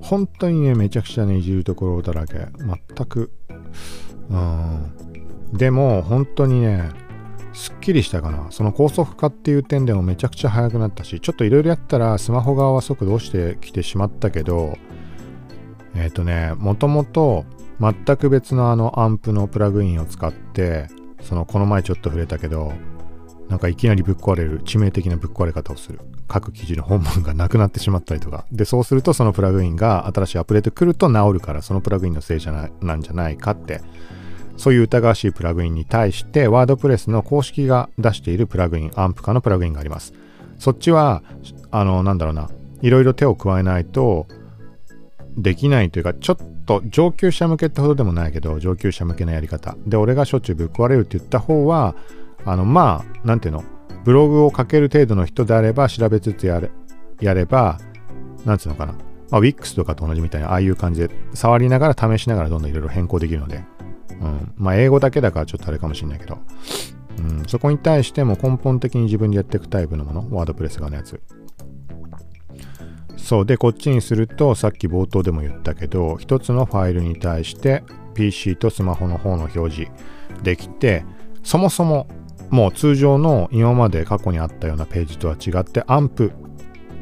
S1: 本当にねめちゃくちゃねいじるところだらけ。全く。うん。でも本当にねすっきりしたかな。その高速化っていう点でもめちゃくちゃ速くなったし、ちょっといろいろやったらスマホ側は速度落ちてきてしまったけど、えっ、ー、とね、もともと全く別のあのアンプのプラグインを使って、そのこの前ちょっと触れたけど、なんかいきなりぶっ壊れる致命的なぶっ壊れ方をする。各記事の本文がなくなってしまったりとか。で、そうするとそのプラグインが新しいアップデート来ると治るから、そのプラグインのせいじゃななんじゃないかってそういう疑わしいプラグインに対して、ワードプレスの公式が出しているプラグイン、アンプ化のプラグインがあります。そっちは、あの、なんだろうな、いろいろ手を加えないとできないというか、ちょっと上級者向けってほどでもないけど、上級者向けのやり方。で、俺がしょっちゅうぶっ壊れるって言った方は、あの、まあ、なんていうの、ブログを書ける程度の人であれば、調べつつやれやれば、なんつうのかな、まあ、Wix とかと同じみたいな、ああいう感じで、触りながら試しながらどんどんいろいろ変更できるので、うん。まあ、英語だけだからちょっとあれかもしれないけど、うん、そこに対しても根本的に自分でやっていくタイプのもの、ワードプレス側のやつ。そうで、こっちにすると、さっき冒頭でも言ったけど、一つのファイルに対して PC とスマホの方の表示できて、そもそももう通常の今まで過去にあったようなページとは違って、アンプ、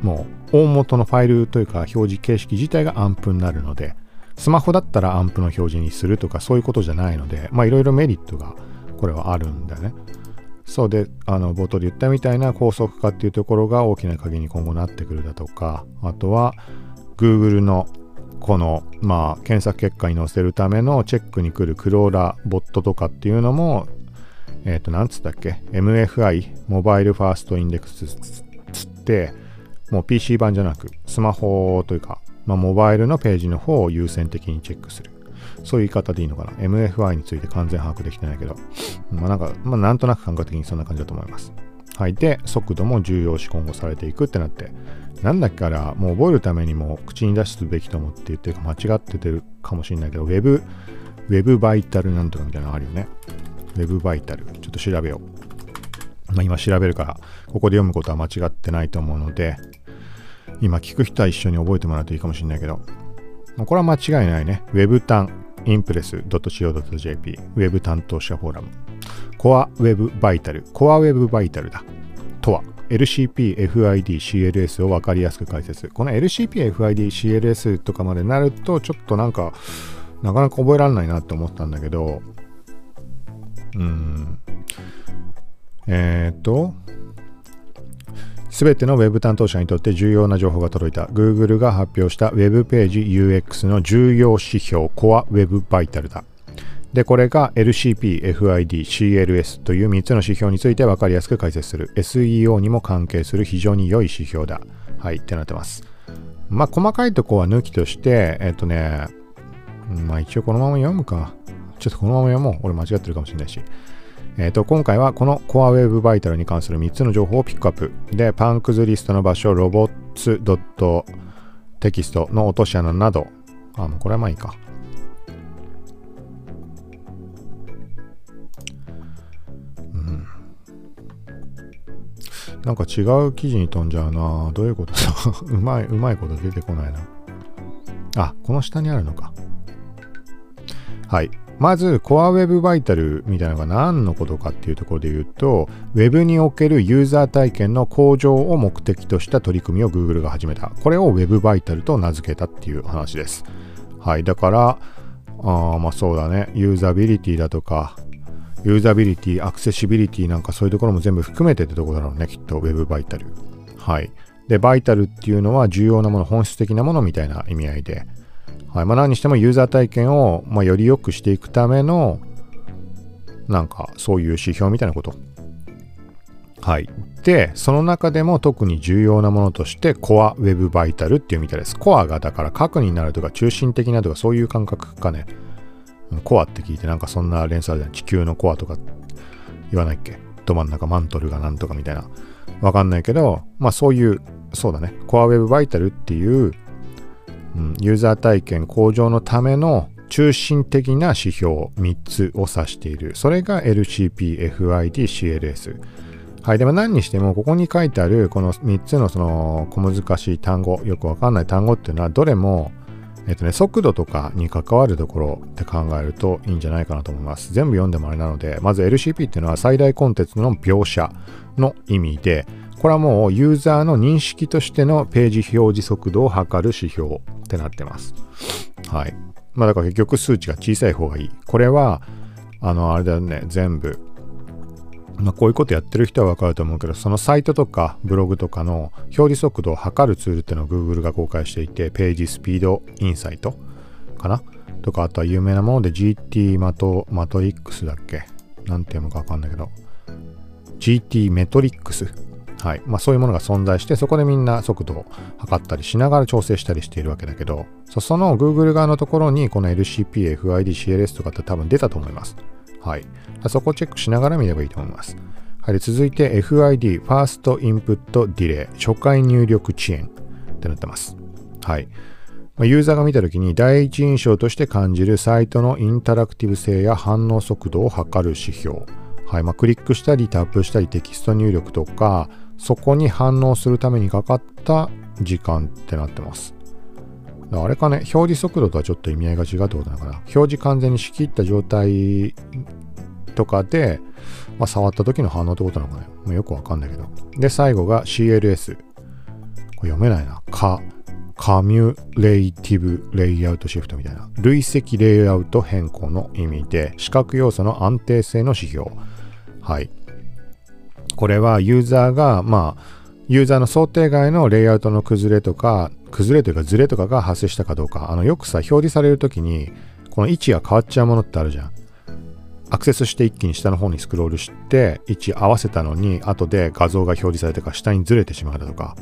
S1: もう大元のファイルというか表示形式自体がアンプになるので、スマホだったらアンプの表示にするとかそういうことじゃないので、まあいろいろメリットがこれはあるんだよね。そうで、あの、冒頭で言ったみたいな高速化っていうところが大きな鍵に今後なってくるだとか、あとは Google のこの、まあ、検索結果に載せるためのチェックに来るクローラーボットとかっていうのも、えっ、ー、と、なんつったっけ ?MFI、モバイルファーストインデックスつって、もう PC 版じゃなく、スマホというか、まあ、モバイルのページの方を優先的にチェックする。そういう言い方でいいのかな ?MFI について完全把握できてないけど、まあなんか、まあなんとなく感覚的にそんな感じだと思います。はい。で、速度も重要視今後されていくってなって、なんだっけから、もう覚えるためにも口に出すべきと思って言ってるか間違っててるかもしれないけど、Web、Web バイタルなんとかみたいなのあるよね。Web バイタル。ちょっと調べよう。まあ今調べるから、ここで読むことは間違ってないと思うので、今聞く人は一緒に覚えてもらうといいかもしれないけど、これは間違いないね。Web 単 impress.co.jp Web 担当者フォーラム。Core Web Vital。Core Web Vital だ。とは、LCP、FID、CLS を分かりやすく解説。この LCP、FID、CLS とかまでなると、ちょっとなんか、なかなか覚えられないなって思ったんだけど、うん。えっ、と、すべての Web 担当者にとって重要な情報が届いた Google が発表した Web ページ UX の重要指標 Core Web Vital だ。で、これが LCP、FID、CLS という3つの指標について分かりやすく解説する SEO にも関係する非常に良い指標だ。はい、ってなってます。まあ、細かいとこは抜きとして、えっとね、まあ一応このまま読むか。ちょっとこのまま読もう。俺間違ってるかもしれないし。えー、と今回はこの Core Web Vital に関する3つの情報をピックアップ。でパンクズリストの場所ロボッツ .text の落とし穴など。あもうこれはまあいいか。うん。なんか違う記事に飛んじゃうな。どういうことだ？<laughs> うまいうまいこと出てこないな。あこの下にあるのか。はい。まず、Core Web Vital みたいなのが何のことかっていうところで言うと、Web におけるユーザー体験の向上を目的とした取り組みを Google が始めた。これを Web Vital と名付けたっていう話です。はい。だから、あまあそうだね。ユーザビリティだとか、ユーザビリティ、アクセシビリティなんかそういうところも全部含めてってとこだろうね。きっと Web Vital。はい。で、バイタルっていうのは重要なもの、本質的なものみたいな意味合いで、はいまあ、何にしてもユーザー体験を、まあ、より良くしていくための、なんかそういう指標みたいなこと。はい。で、その中でも特に重要なものとして、コアウェブバイタルっていうみたいです。コアがだから核になるとか中心的なとかそういう感覚かね。コアって聞いてなんかそんな連鎖で地球のコアとか言わないっけ？ど真ん中マントルがなんとかみたいな。わかんないけど、まあそういう、そうだね。コアウェブバイタルっていうユーザー体験向上のための中心的な指標3つを指している。それが LCP、FID、CLS。はい。でも何にしても、ここに書いてあるこの3つのその小難しい単語、よくわかんない単語っていうのは、どれも、えっとね、速度とかに関わるところって考えるといいんじゃないかなと思います。全部読んでもあれなので、まず LCP っていうのは最大コンテンツの描写の意味で、これはもうユーザーの認識としてのページ表示速度を測る指標ってなってます。はい。まあだから結局数値が小さい方がいい。これは、あの、あれだよね、全部。まあこういうことやってる人はわかると思うけど、そのサイトとかブログとかの表示速度を測るツールっていうのを Google が公開していて、ページスピードインサイトかな？とか、あとは有名なもので GT マトマトリックスだっけ？なんて読むかわかんないけど、GT メトリックスはいまあ、そういうものが存在して、そこでみんな速度を測ったりしながら調整したりしているわけだけど、その Google 側のところにこの LCP、FID、CLS とかって多分出たと思います。はい。そこをチェックしながら見ればいいと思います。はい。続いて FID、First Input Delay、初回入力遅延ってなってます。はいま。ユーザーが見たときに第一印象として感じるサイトのインタラクティブ性や反応速度を測る指標。はいまあ、クリックしたりタップしたりテキスト入力とか、そこに反応するためにかかった時間ってなってます。あれかね、表示速度とはちょっと意味合いが違うってことなのかな。表示完全に仕切った状態とかで、まあ、触った時の反応ってことなのかね。もうよくわかんないけど。で、最後が CLS。これ読めないな。カ、カミュレイティブレイアウトシフトみたいな。累積レイアウト変更の意味で、視覚要素の安定性の指標。はい。これはユーザーが、まあ、ユーザーの想定外のレイアウトの崩れとか崩れというかズレとかが発生したかどうか。あの、よくさ、表示されるときに、この位置が変わっちゃうものってあるじゃん。アクセスして一気に下の方にスクロールして位置合わせたのに後で画像が表示されてから下にずれてしまうだとか、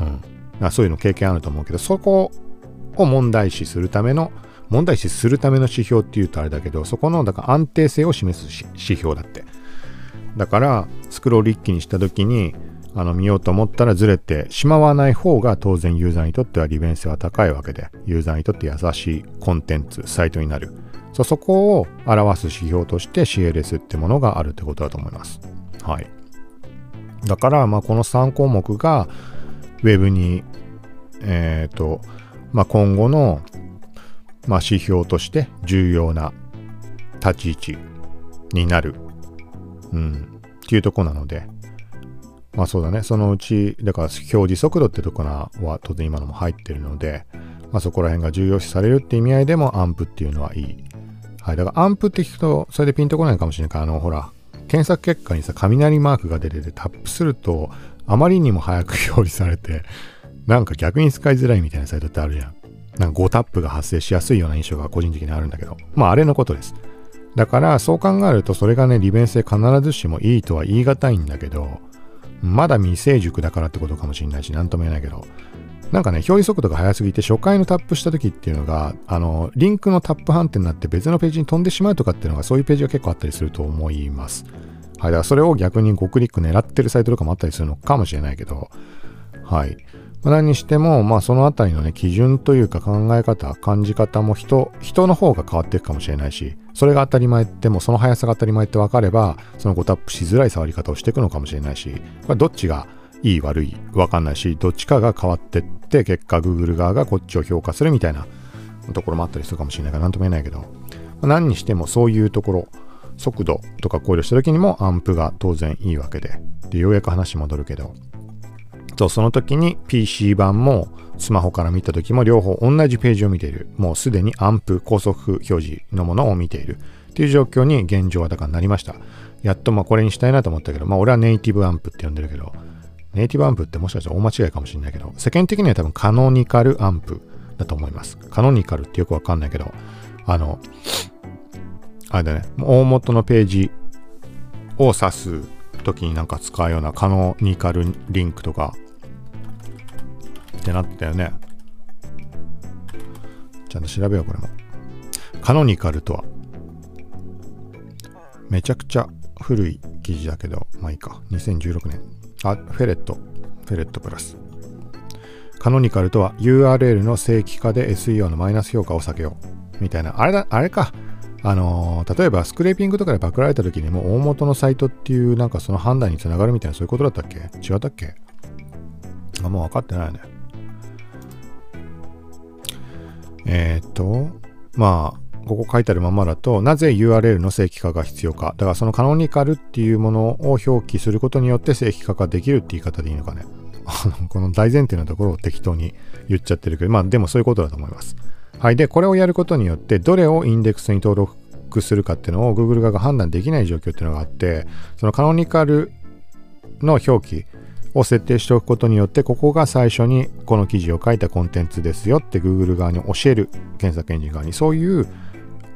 S1: うん、かそういうの経験あると思うけどそこを問題視するための問題視するための指標っていうとあれだけどそこのだから安定性を示す指標だってだからスクロール一気にした時にあの見ようと思ったらずれてしまわない方が当然ユーザーにとっては利便性は高いわけでユーザーにとって優しいコンテンツサイトになるそそこを表す指標として CLS ってものがあるってことだと思います。はい。だから、まあ、この3項目が Web に、えっ、ー、と、まあ、今後の、まあ、指標として重要な立ち位置になる、うん、っていうとこなので、まあそうだね、そのうち、だから表示速度ってとこなは当然今のも入ってるので、まあそこら辺が重要視されるって意味合いでもアンプっていうのはいいはい。だからアンプって聞くと、それでピンとこないかもしれないから、あの、ほら、検索結果にさ、雷マークが出ててタップすると、あまりにも早く表示されて、なんか逆に使いづらいみたいなサイトってあるじゃん。なんか5タップが発生しやすいような印象が個人的にあるんだけど、まああれのことです。だからそう考えるとそれがね、利便性必ずしもいいとは言い難いんだけど、まだ未成熟だからってことかもしれないし、なんとも言えないけど、なんかね、表示速度が速すぎて初回のタップした時っていうのが、あの、リンクのタップ判定になって別のページに飛んでしまうとかっていうのが、そういうページが結構あったりすると思います。はい。だからそれを逆に5クリック狙ってるサイトとかもあったりするのかもしれないけど、はい。何にしても、まあそのあたりのね、基準というか考え方、感じ方も人、人の方が変わっていくかもしれないし、それが当たり前ってもその速さが当たり前って分かれば、その5タップしづらい触り方をしていくのかもしれないし、これどっちがいい悪い分かんないし、どっちかが変わってって、結果 Google 側がこっちを評価するみたいなところもあったりするかもしれないから何とも言えないけど、何にしてもそういうところ、速度とか考慮した時にもアンプが当然いいわけで、で、ようやく話戻るけど、と、その時に PC 版もスマホから見た時も両方同じページを見ている。もうすでにアンプ高速表示のものを見ている。っていう状況に現状はだからなりました。やっとまあこれにしたいなと思ったけど、まあ俺はネイティブアンプって呼んでるけど、ネイティブアンプってもしかしたら大間違いかもしれないけど、世間的には多分カノニカルアンプだと思います。カノニカルってよくわかんないけど、あの、あれだね、大元のページを指す時になんか使うようなカノニカルリンクとかってなったよね。ちゃんと調べよう、これも。カノニカルとは、めちゃくちゃ古い記事だけど、まあいいか。2016年。あ、フェレット。フェレットプラス。カノニカルとは URL の正規化で SEO のマイナス評価を避けよう。みたいな。あれだ、あれか。あの、例えばスクレーピングとかでパクられた時にも大元のサイトっていうなんかその判断につながるみたいなそういうことだったっけ？違ったっけ？あ、もう分かってないね。えー、っと、まあ、ここ書いてあるままだと、なぜ URL の正規化が必要か。だからそのカノニカルっていうものを表記することによって正規化ができるって言い方でいいのかね。この大前提のところを適当に言っちゃってるけど、まあでもそういうことだと思います。はい。で、これをやることによって、どれをインデックスに登録するかっていうのを Google 側が判断できない状況っていうのがあって、そのカノニカルの表記を設定しておくことによって、ここが最初にこの記事を書いたコンテンツですよって Google 側に教える、検索エンジン側に、そういう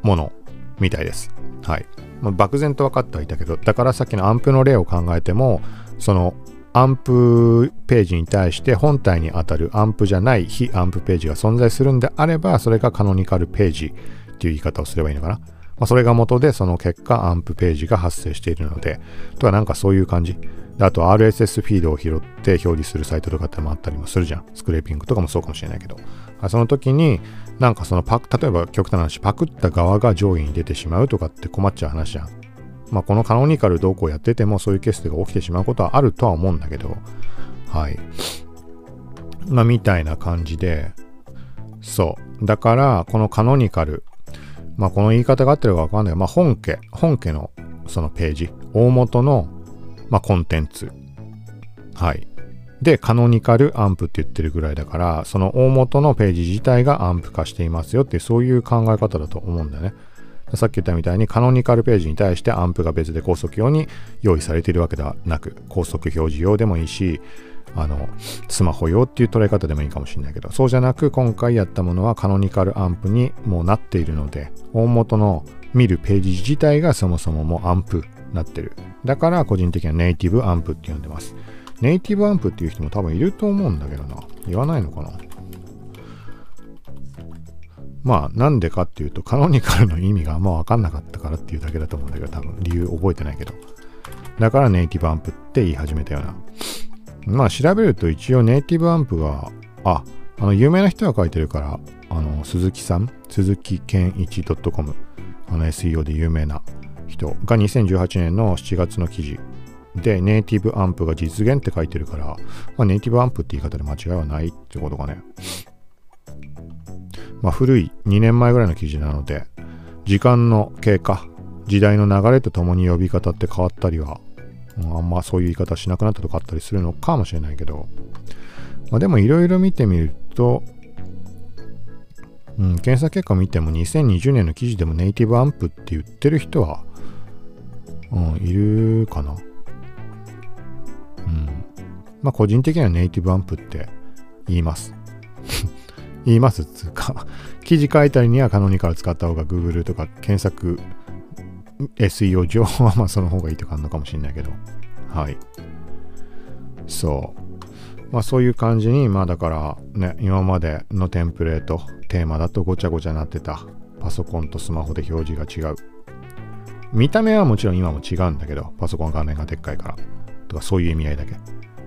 S1: ものみたいです。はい。ま、漠然と分かってはいたけど、だからさっきのアンプの例を考えても、そのアンプページに対して本体に当たるアンプじゃない非アンプページが存在するんであれば、それがカノニカルページっていう言い方をすればいいのかな。まあ、それが元でその結果アンプページが発生しているので、とはなんかそういう感じ。あと RSS フィードを拾って表示するサイトとかってもあったりもするじゃん。スクレーピングとかもそうかもしれないけど。その時になんかそのパク、例えば極端な話、パクった側が上位に出てしまうとかって困っちゃう話じゃん。まあこのカノニカルどうこうやっててもそういうケースが起きてしまうことはあるとは思うんだけど、はい。まあみたいな感じで、そう。だから、このカノニカル、まあこの言い方が合ってるかわかんない。まあ本家、本家のそのページ、大元の、まあコンテンツ。はい。で、カノニカルアンプって言ってるぐらいだから、その大元のページ自体がアンプ化していますよってそういう考え方だと思うんだよね。さっき言ったみたいにカノニカルページに対してアンプが別で高速用に用意されているわけではなく、高速表示用でもいいし、あの、スマホ用っていう捉え方でもいいかもしれないけど、そうじゃなく今回やったものはカノニカルアンプにもうなっているので、大元の見るページ自体がそもそももうアンプになってる。だから個人的にはネイティブアンプって呼んでます。ネイティブアンプっていう人も多分いると思うんだけどな。言わないのかな？まあ、なんでかっていうと、カノニカルの意味があんま分かんなかったからっていうだけだと思うんだけど、多分理由覚えてないけど。だからネイティブアンプって言い始めたような。まあ、調べると一応ネイティブアンプが、あ、あの、有名な人が書いてるから、あの、鈴木さん、鈴木健一 .com、あの SEO で有名な人が2018年の7月の記事で、ネイティブアンプが実現って書いてるから、まあ、ネイティブアンプって言い方で間違いはないってことがね、まあ、古い2年前ぐらいの記事なので、時間の経過、時代の流れとともに呼び方って変わったりは、あんまそういう言い方しなくなったとかあったりするのかもしれないけど、まあ、でもいろいろ見てみると、うん、検索結果見ても2020年の記事でもネイティブアンプって言ってる人は、うん、いるかな。うん。まあ個人的にはネイティブアンプって言います。<laughs> 言いますつうか <laughs> 記事書いたりにはカノニカル使った方が Google とか検索 SEO 上はまあその方がいいとかあるのかもしれないけど。はい。そう。まあそういう感じに、まあだからね、今までのテンプレート、テーマだとごちゃごちゃなってたパソコンとスマホで表示が違う。見た目はもちろん今も違うんだけど、パソコン画面がでっかいから。とかそういう意味合いだけ。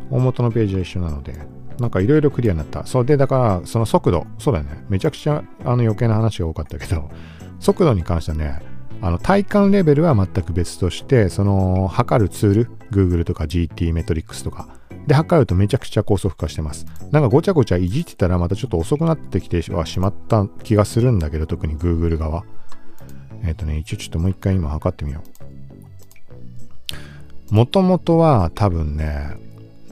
S1: 大元のページは一緒なので、なんかいろいろクリアになった。そうで、だから、その速度、そうだよね。めちゃくちゃあの余計な話が多かったけど、<laughs> 速度に関してはね、あの体感レベルは全く別として、その測るツール、Google とか GT メトリックスとか、で測るとめちゃくちゃ高速化してます。なんかごちゃごちゃいじってたらまたちょっと遅くなってきてはしまった気がするんだけど、特に Google 側。えっ、ー、とね、一応ちょっともう一回今測ってみよう。もともとは多分ね、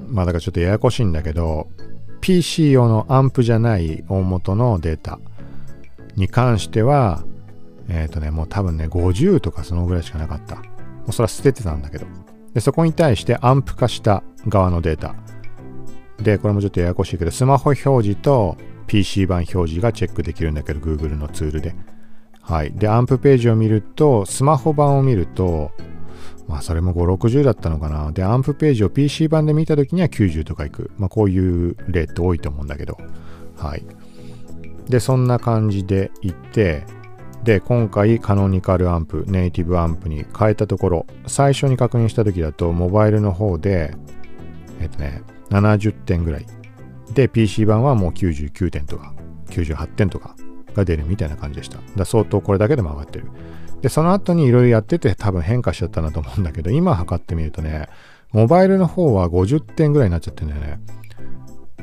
S1: まあだからちょっとややこしいんだけど、PC 用のアンプじゃない大元のデータに関しては、えっ、ー、とね、もう多分ね、50とかそのぐらいしかなかった。もうそれは捨ててたんだけど。で、そこに対してアンプ化した側のデータ。で、これもちょっとややこしいけど、スマホ表示と PC 版表示がチェックできるんだけど、Google のツールで。はい。で、アンプページを見ると、スマホ版を見ると、まあ、それも5、60だったのかな。で、アンプページを PC 版で見たときには90とかいく。まあ、こういう例って多いと思うんだけど。はい。で、そんな感じでいって、で、今回カノニカルアンプ、ネイティブアンプに変えたところ、最初に確認した時だと、モバイルの方で、えっとね、70点ぐらい。で、PC 版はもう99点とか、98点とかが出るみたいな感じでした。だ相当これだけでも上がってる。で、その後にいろいろやってて多分変化しちゃったなと思うんだけど、今測ってみるとね、モバイルの方は50点ぐらいになっちゃってんだよね。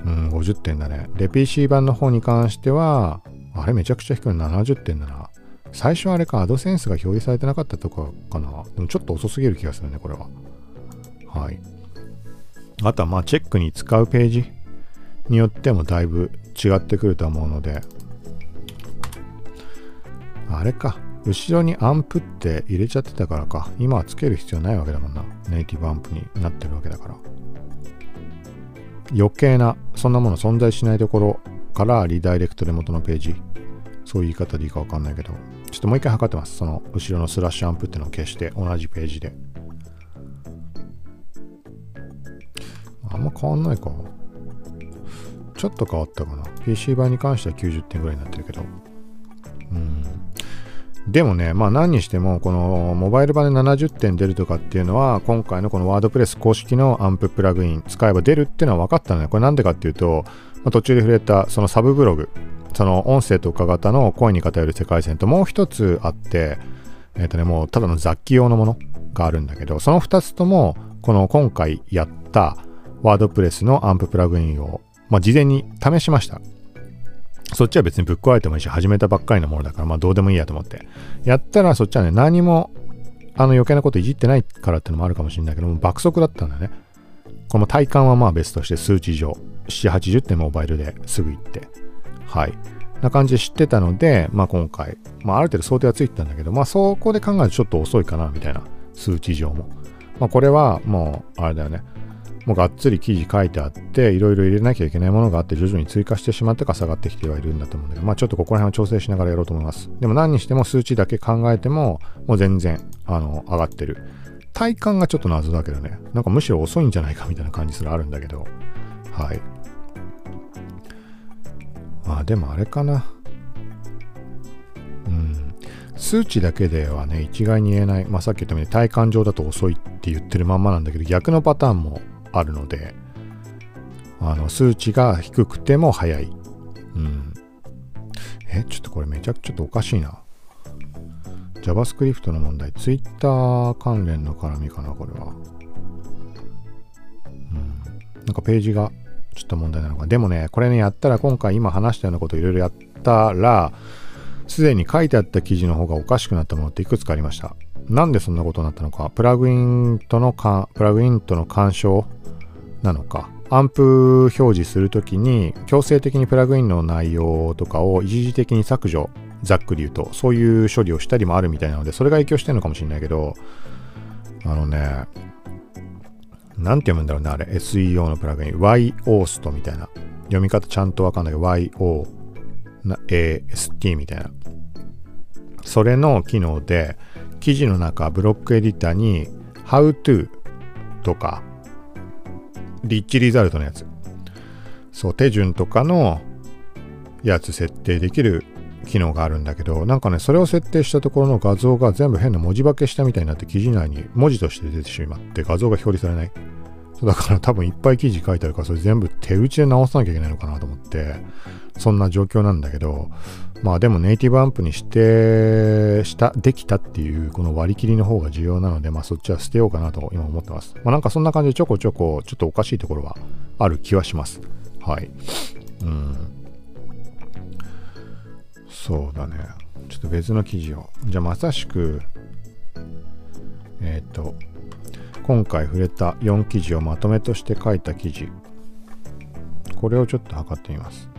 S1: うん、50点だね。で、PC 版の方に関しては、あれめちゃくちゃ低いの70点だな。最初あれか、アドセンスが表示されてなかったとかかな。でもちょっと遅すぎる気がするね、これは。はい。あとはまあチェックに使うページによってもだいぶ違ってくると思うので、あれか。後ろにアンプって入れちゃってたからか。今はつける必要ないわけだもんな。ネイティブアンプになってるわけだから。余計な、そんなもの存在しないところからリダイレクトで元のページ。そういう言い方でいいかわかんないけど。ちょっともう一回測ってます。その後ろのスラッシュアンプってのを消して同じページで。あんま変わんないか。ちょっと変わったかな。PC 版に関しては90点ぐらいになってるけど。うん。でもね、まあ何にしても、このモバイル版で70点出るとかっていうのは、今回のこのワードプレス公式のアンププラグイン使えば出るっていうのは分かったのね。これなんでかっていうと、まあ、途中で触れたそのサブブログ、その音声特化型の声に偏る世界線ともう一つあって、えっ、ー、とね、もうただの雑記用のものがあるんだけど、その二つとも、この今回やったワードプレスのアンププラグインを、まあ、事前に試しました。そっちは別にぶっ壊れてもいいし、始めたばっかりのものだから、まあどうでもいいやと思って。やったらそっちはね、何も、あの余計なこといじってないからってのもあるかもしれないけども、爆速だったんだよね。この体感はまあ別として数値上、7、80点モバイルですぐ行って。はい。な感じで知ってたので、まあ今回、まあある程度想定はついてたんだけど、まあそこで考えるとちょっと遅いかな、みたいな数値上も。まあこれはもう、あれだよね。もうがっつり記事書いてあって、いろいろ入れなきゃいけないものがあって、徐々に追加してしまってか下がってきてはいるんだと思うんだけど、まあちょっとここら辺を調整しながらやろうと思います。でも何にしても数値だけ考えても、もう全然、あの、上がってる。体感がちょっと謎だけどね、なんかむしろ遅いんじゃないかみたいな感じすらあるんだけど、はい。あ、でもあれかな。うん。数値だけではね、一概に言えない。まあ、さっき言ったように体感上だと遅いって言ってるまんまなんだけど、逆のパターンもあるので、あの、数値が低くても速い。うん。え、ちょっとこれめちゃくちゃちょっとおかしいな。JavaScript の問題。Twitter 関連の絡みかな、これは。うん。なんかページがちょっと問題なのか。でもね、これね、やったら今回今話したようなこといろいろやったら、すでに書いてあった記事の方がおかしくなったものっていくつかありました。なんでそんなことになったのか、プラグインとのか、プラグインとの干渉なのか、アンプ表示するときに強制的にプラグインの内容とかを一時的に削除、ざっくり言うと、そういう処理をしたりもあるみたいなので、それが影響してるのかもしれないけど、あのね、なんて読むんだろうね、あれ、SEO のプラグイン、YOST みたいな。読み方ちゃんとわかんないけど、YO、AST みたいな。それの機能で、記事の中、ブロックエディターに、How to とか、リッチリザルトのやつ。そう、手順とかのやつ設定できる機能があるんだけど、なんかね、それを設定したところの画像が全部変な文字化けしたみたいになって記事内に文字として出てしまって画像が表示されない。だから多分いっぱい記事書いてあるから、それ全部手打ちで直さなきゃいけないのかなと思って、そんな状況なんだけど、まあでもネイティブアンプにして、した、できたっていうこの割り切りの方が重要なので、まあそっちは捨てようかなと今思ってます。まあなんかそんな感じでちょこちょこちょっとおかしいところはある気はします。はい。うん。そうだね。ちょっと別の記事を。じゃあまさしく、えっ、ー、と、今回触れた4記事をまとめとして書いた記事。これをちょっと測ってみます。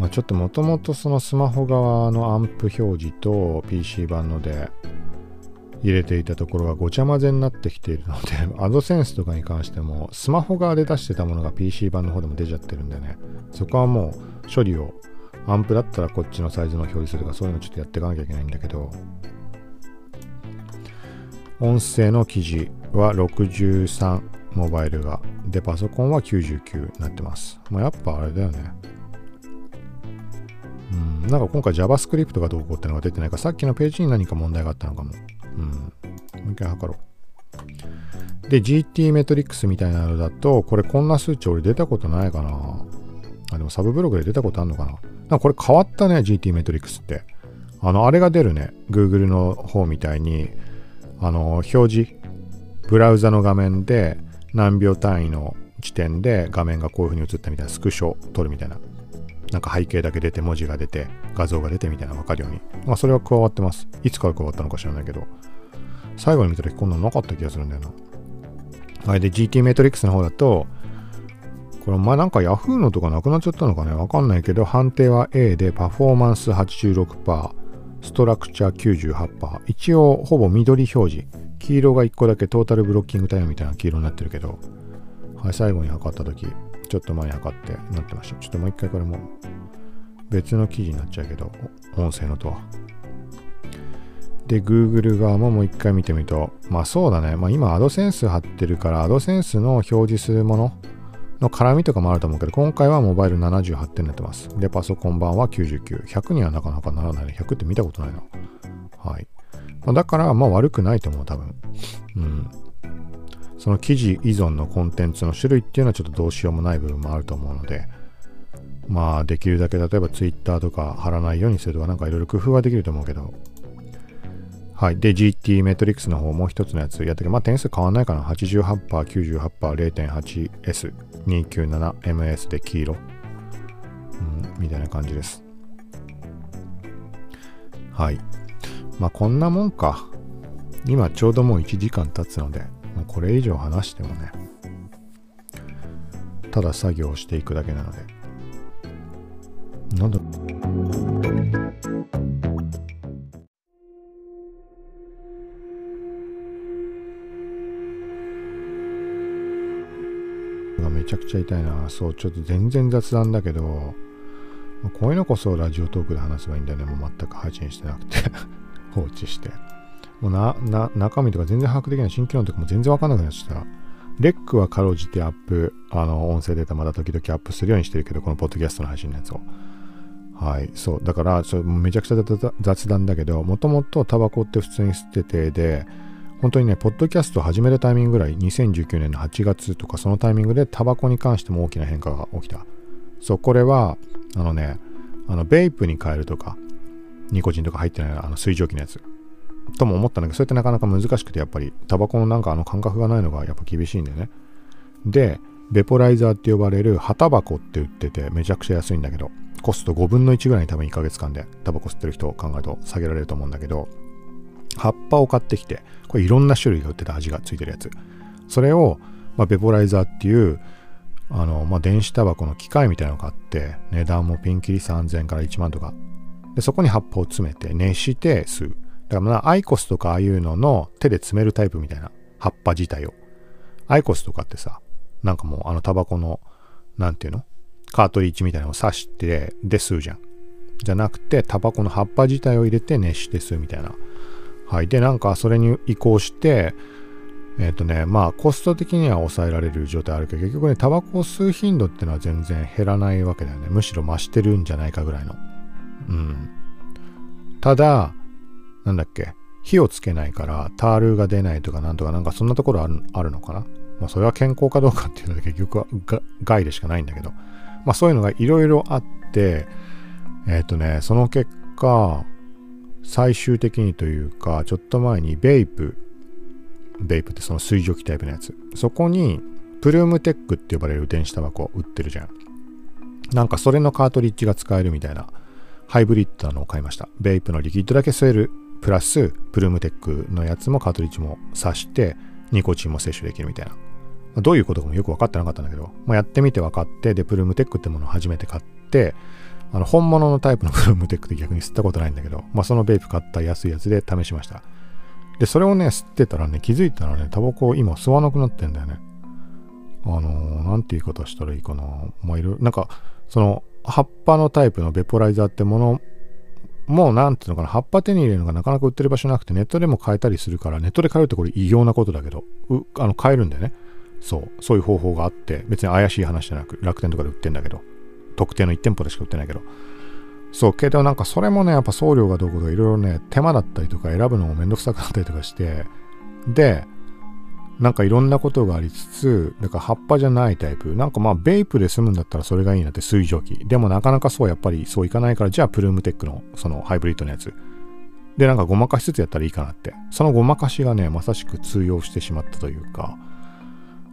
S1: まあ、ちょっともともとそのスマホ側のアンプ表示と PC 版ので入れていたところがごちゃ混ぜになってきているので、<laughs> アドセンスとかに関してもスマホ側で出してたものが PC 版の方でも出ちゃってるんでね、そこはもう処理をアンプだったらこっちのサイズの表示するとかそういうのちょっとやっていかなきゃいけないんだけど、音声の記事は63モバイルが、で、パソコンは99になってます。まあ、やっぱあれだよね。うん、なんか今回 JavaScript がどうこうってのが出てないかさっきのページに何か問題があったのかも。うん。もう一回測ろう。で、GT メトリックスみたいなのだと、これこんな数値俺出たことないかな。あ、でもサブブログで出たことあるのかな。なんかこれ変わったね、GT メトリックスって。あの、あれが出るね。Google の方みたいに、あの、表示、ブラウザの画面で何秒単位の時点で画面がこういう風に映ったみたいなスクショを撮るみたいななんか背景だけ出て文字が出て画像が出てみたいなのがわかるように。まあそれは加わってます。いつから加わったのか知らないけど。最後に見た時こんなのなかった気がするんだよな。はい。で、GT メトリックスの方だと、これまあなんか Yahoo のとかなくなっちゃったのかね？わかんないけど、判定は A でパフォーマンス86%、ストラクチャー98%。一応ほぼ緑表示。黄色が1個だけトータルブロッキングタイムみたいな黄色になってるけど、はい、最後に測った時、ちょっと前測ってなってました。ちょっともう一回これも別の記事になっちゃうけど、音声のとは。で、Google 側ももう一回見てみると、まあそうだね。まあ今、アドセンス貼ってるから、アドセンスの表示するものの絡みとかもあると思うけど、今回はモバイル78点になってます。で、パソコン版は99。100にはなかなかならないね。100って見たことないな。はい。まあ、だから、まあ悪くないと思う、多分。うん。その記事依存のコンテンツの種類っていうのはちょっとどうしようもない部分もあると思うので、まあできるだけ例えば Twitter とか貼らないようにするとかなんかいろいろ工夫はできると思うけど、はい。で、GT メトリックスの方もう一つのやつやったけど、まあ点数変わんないかな。88%、98%、0.8S、297MS で黄色。うん、みたいな感じです。はい。まあこんなもんか。今ちょうどもう1時間経つので、もうこれ以上話してもねただ作業をしていくだけなので。なんだめちゃくちゃ痛いな。そうちょっと全然雑談だけどこういうのこそラジオトークで話せばいいんだよね。もう全く配信してなくて。放置して。もうな、な、中身とか全然把握できない。新機能とかも全然わかんなくなっちゃった。レックはかろうじてアップ、あの、音声データまだ時々アップするようにしてるけど、このポッドキャストの配信のやつを。はい、そう。だから、そめちゃくちゃ雑談だけど、もともとタバコって普通に吸ってて、で、本当にね、ポッドキャスト始めるタイミングぐらい、2019年の8月とかそのタイミングでタバコに関しても大きな変化が起きた。そう、これは、あのね、あの、ベイプに変えるとか、ニコチンとか入ってないあの水蒸気のやつ。とも思ったんだけど、それってなかなか難しくて、やっぱり、タバコのなんかあの感覚がないのがやっぱ厳しいんだよね。で、ベポライザーって呼ばれる葉タバコって売ってて、めちゃくちゃ安いんだけど、コスト5分の1ぐらいに多分1ヶ月間でタバコ吸ってる人を考えると下げられると思うんだけど、葉っぱを買ってきて、これいろんな種類が売ってた味がついてるやつ。それを、まあ、ベポライザーっていう、あの、まあ、電子タバコの機械みたいなのを買って、値段もピンキリ3000から1万とか。で、そこに葉っぱを詰めて熱して吸う。だからまあ、アイコスとかああいうのの手で詰めるタイプみたいな葉っぱ自体を。アイコスとかってさ、なんかもうあのタバコの、なんていうの？カートリッジみたいなのを刺して、で吸うじゃん。じゃなくて、タバコの葉っぱ自体を入れて熱して吸うみたいな。はい。で、なんかそれに移行して、えっ、ー、とね、まあコスト的には抑えられる状態あるけど、結局ね、タバコを吸う頻度ってのは全然減らないわけだよね。むしろ増してるんじゃないかぐらいの。うん。ただ、なんだっけ、火をつけないからタールが出ないとかなんとかなんかそんなところあるのかな？まあそれは健康かどうかっていうので結局は害でしかないんだけど。まあそういうのがいろいろあって、えっ、ー、とね、その結果、最終的にというか、ちょっと前にベイプ、ベイプってその水蒸気タイプのやつ。そこに、プルームテックって呼ばれる電子タバコ売ってるじゃん。なんかそれのカートリッジが使えるみたいな、ハイブリッドなのを買いました。ベイプのリキッドだけ吸える、プラス、プルームテックのやつもカートリッジも挿して、ニコチンも摂取できるみたいな。どういうことかもよく分かってなかったんだけど、まあ、やってみて分かって、で、プルームテックってものを初めて買って、あの、本物のタイプの <laughs> プルームテックって逆に吸ったことないんだけど、まあ、そのベイプ買った安いやつで試しました。で、それをね、吸ってたらね、気づいたらね、タバコを今吸わなくなってんだよね。あのー、なんて言い方したらいいかな。まあ、いろいろ、なんか、その、葉っぱのタイプのベポライザーってものもうなんていうのかな、葉っぱ手に入れるのがなかなか売ってる場所なくて、ネットでも買えたりするから、ネットで買えるってこれ異様なことだけど、あの買えるんだよね。そう、そういう方法があって、別に怪しい話じゃなく、楽天とかで売ってんだけど、特定の1店舗でしか売ってないけど、そう、けどなんかそれもね、やっぱ送料がどうこうとかいろいろね、手間だったりとか選ぶのもめんどくさくなったりとかして、で、なんかいろんなことがありつつ、だか葉っぱじゃないタイプ。なんかまあベイプで済むんだったらそれがいいなって水蒸気。でもなかなかそうやっぱりそういかないから、じゃあプルームテックのそのハイブリッドのやつ。で、なんかごまかしつつやったらいいかなって。そのごまかしがね、まさしく通用してしまったというか、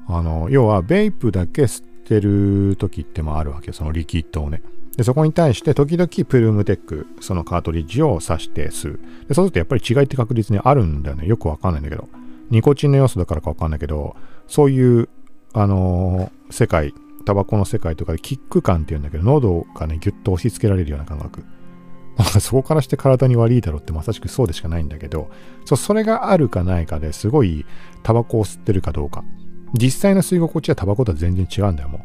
S1: あの、要は、ベイプだけ吸ってる時ってもあるわけそのリキッドをね。で、そこに対して、時々プルームテック、そのカートリッジを挿して吸う。で、そうするとやっぱり違いって確実にあるんだよね。よくわかんないんだけど。ニコチンの要素だからかわかんないけど、そういう、あのー、世界、タバコの世界とかでキック感っていうんだけど、喉がね、ぎゅっと押し付けられるような感覚。そこからして体に悪いだろうってまさしくそうでしかないんだけど、そう、それがあるかないかですごいタバコを吸ってるかどうか。実際の吸い心地はタバコとは全然違うんだよ、もう。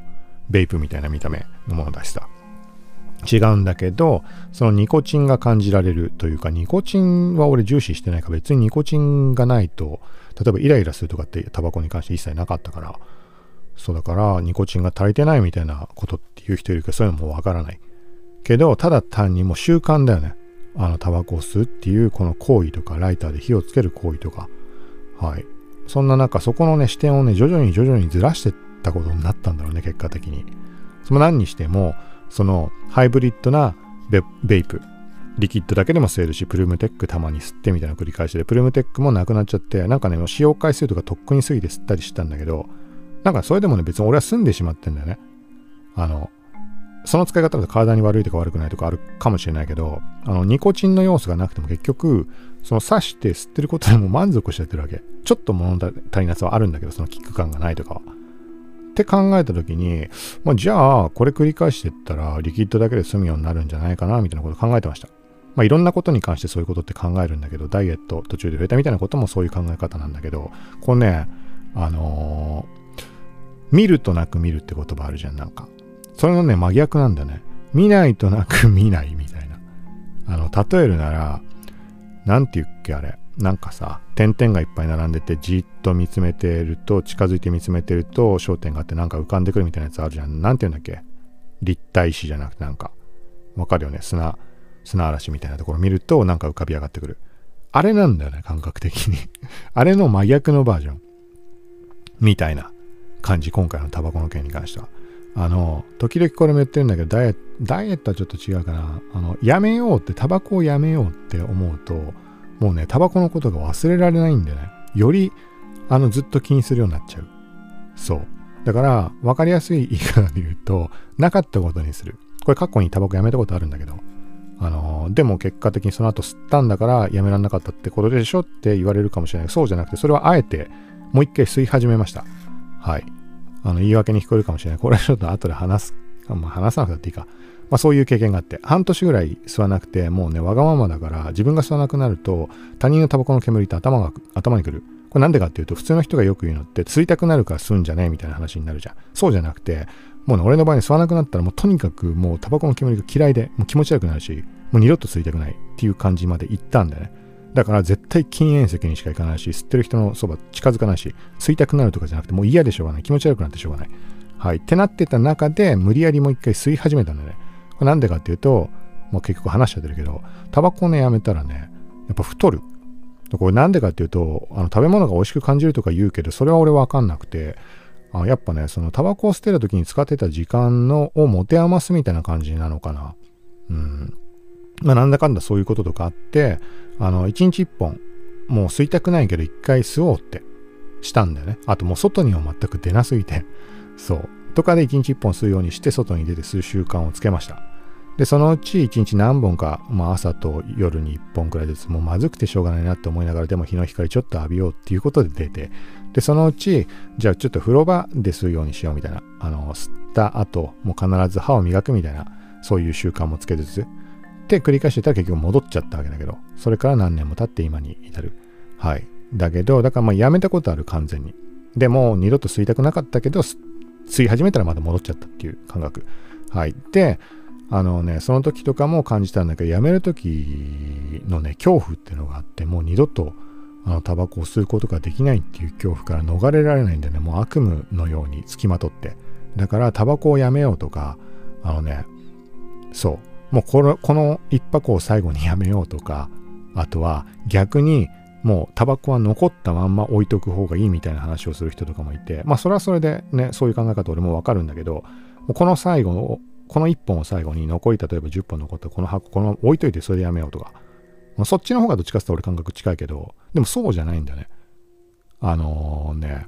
S1: ベイプみたいな見た目のものだしさ。違うんだけど、そのニコチンが感じられるというか、ニコチンは俺重視してないから別にニコチンがないと、例えばイライラするとかってタバコに関して一切なかったから、そうだからニコチンが足りてないみたいなことっていう人いるけど、そういうのもわからない。けど、ただ単にもう習慣だよね。あの、タバコを吸うっていうこの行為とか、ライターで火をつける行為とか。はい。そんな中、そこのね、視点をね、徐々に徐々にずらしてったことになったんだろうね、結果的に。その何にしても、そのハイブリッドなベベイプ、リキッドだけでも吸えるし、プルームテックたまに吸ってみたいな繰り返しで、プルームテックもなくなっちゃって、なんかね、使用回数とかとっくに過ぎて吸ったりしたんだけど、なんかそれでもね、別に俺は済んでしまってんだよね。あの、その使い方だと体に悪いとか悪くないとかあるかもしれないけど、あの、ニコチンの要素がなくても結局、その刺して吸ってることでも満足しちゃってるわけ。ちょっと物足りなさはあるんだけど、そのキック感がないとかは。って考えた時に、まあ、じゃあ、これ繰り返していったら、リキッドだけで済むようになるんじゃないかな、みたいなこと考えてました。まあ、いろんなことに関してそういうことって考えるんだけど、ダイエット途中で増えたみたいなこともそういう考え方なんだけど、こうね、あのー、見るとなく見るって言葉あるじゃん、なんか。それのね、真逆なんだね。見ないとなく見ないみたいな。あの、例えるなら、なんて言うっけ、あれ。なんかさ、点々がいっぱい並んでて、じっと見つめてると、近づいて見つめてると、焦点があってなんか浮かんでくるみたいなやつあるじゃん。なんて言うんだっけ？立体石じゃなくてなんか、わかるよね？砂、砂嵐みたいなところ見ると、なんか浮かび上がってくる。あれなんだよね、感覚的に <laughs> あれの真逆のバージョン。みたいな感じ、今回のタバコの件に関しては。あの、時々これも言ってるんだけど、ダイエット、ダイエットはちょっと違うかな。あの、やめようって、タバコをやめようって思うと、もうね、タバコのことが忘れられないんでね、より、あの、ずっと気にするようになっちゃう。そう。だから、わかりやすい言い方で言うと、なかったことにする。これ過去にタバコやめたことあるんだけど、あのでも結果的にその後吸ったんだからやめられなかったってことでしょって言われるかもしれない。そうじゃなくて、それはあえてもう一回吸い始めました。はい。あの、言い訳に聞こえるかもしれない。これはちょっと後で話す、まあ、話さなくていいか。まあそういう経験があって、半年ぐらい吸わなくて、もうね、わがままだから、自分が吸わなくなると、他人のタバコの煙って頭が、頭にくる。これなんでかっていうと、普通の人がよく言うのって、吸いたくなるから吸うんじゃねえみたいな話になるじゃん。そうじゃなくて、もうね、俺の場合に吸わなくなったら、もうとにかくもうタバコの煙が嫌いで、もう気持ち悪くなるし、もう二度と吸いたくないっていう感じまで行ったんだよね。だから絶対禁煙席にしか行かないし、吸ってる人のそば近づかないし、吸いたくなるとかじゃなくて、もう嫌でしょうがない。気持ち悪くなってしょうがない。はい。ってなってた中で、無理やりもう一回吸い始めたんだよね。なんでかっていうと、もう結局話しちゃってるけど、タバコね、やめたらね、やっぱ太る。これなんでかっていうと、あの食べ物が美味しく感じるとか言うけど、それは俺わかんなくて、あやっぱね、そのタバコを捨てる時に使ってた時間のを持て余すみたいな感じなのかな。うん。まあなんだかんだそういうこととかあって、あの、1日1本、もう吸いたくないけど1回吸おうってしたんだよね。あともう外には全く出なすぎて。そう。とかで1日1本吸うようにして外に出て吸う習慣をつけました。で、そのうち1日何本か、まあ朝と夜に1本くらいずつ、もうまずくてしょうがないなって思いながら、でも日の光ちょっと浴びようっていうことで出て、で、そのうち、じゃあちょっと風呂場で吸うようにしようみたいな、あの、吸った後、もう必ず歯を磨くみたいな、そういう習慣もつけつつ、で、繰り返してたら結局戻っちゃったわけだけど、それから何年も経って今に至る。はい。だけど、だからまあやめたことある、完全に。でも、二度と吸いたくなかったけど、吸い始めたらまた戻っちゃったっていう感覚。はい。で、あのね、その時とかも感じたんだけど、やめる時のね、恐怖っていうのがあって、もう二度と、あの、タバコを吸うことができないっていう恐怖から逃れられないんだよね。もう悪夢のようにつきまとって。だから、タバコをやめようとか、あのね、そう。もうこの、この一箱を最後にやめようとか、あとは逆にもうタバコは残ったまんま置いとく方がいいみたいな話をする人とかもいて、まあそれはそれでね、そういう考え方俺もわかるんだけど、この最後、この1本を最後に残り例えば10本残ったこの箱、このまま置いといてそれでやめようとか、まあ、そっちの方がどっちかっていうと俺感覚近いけど、でもそうじゃないんだね。あのー、ね、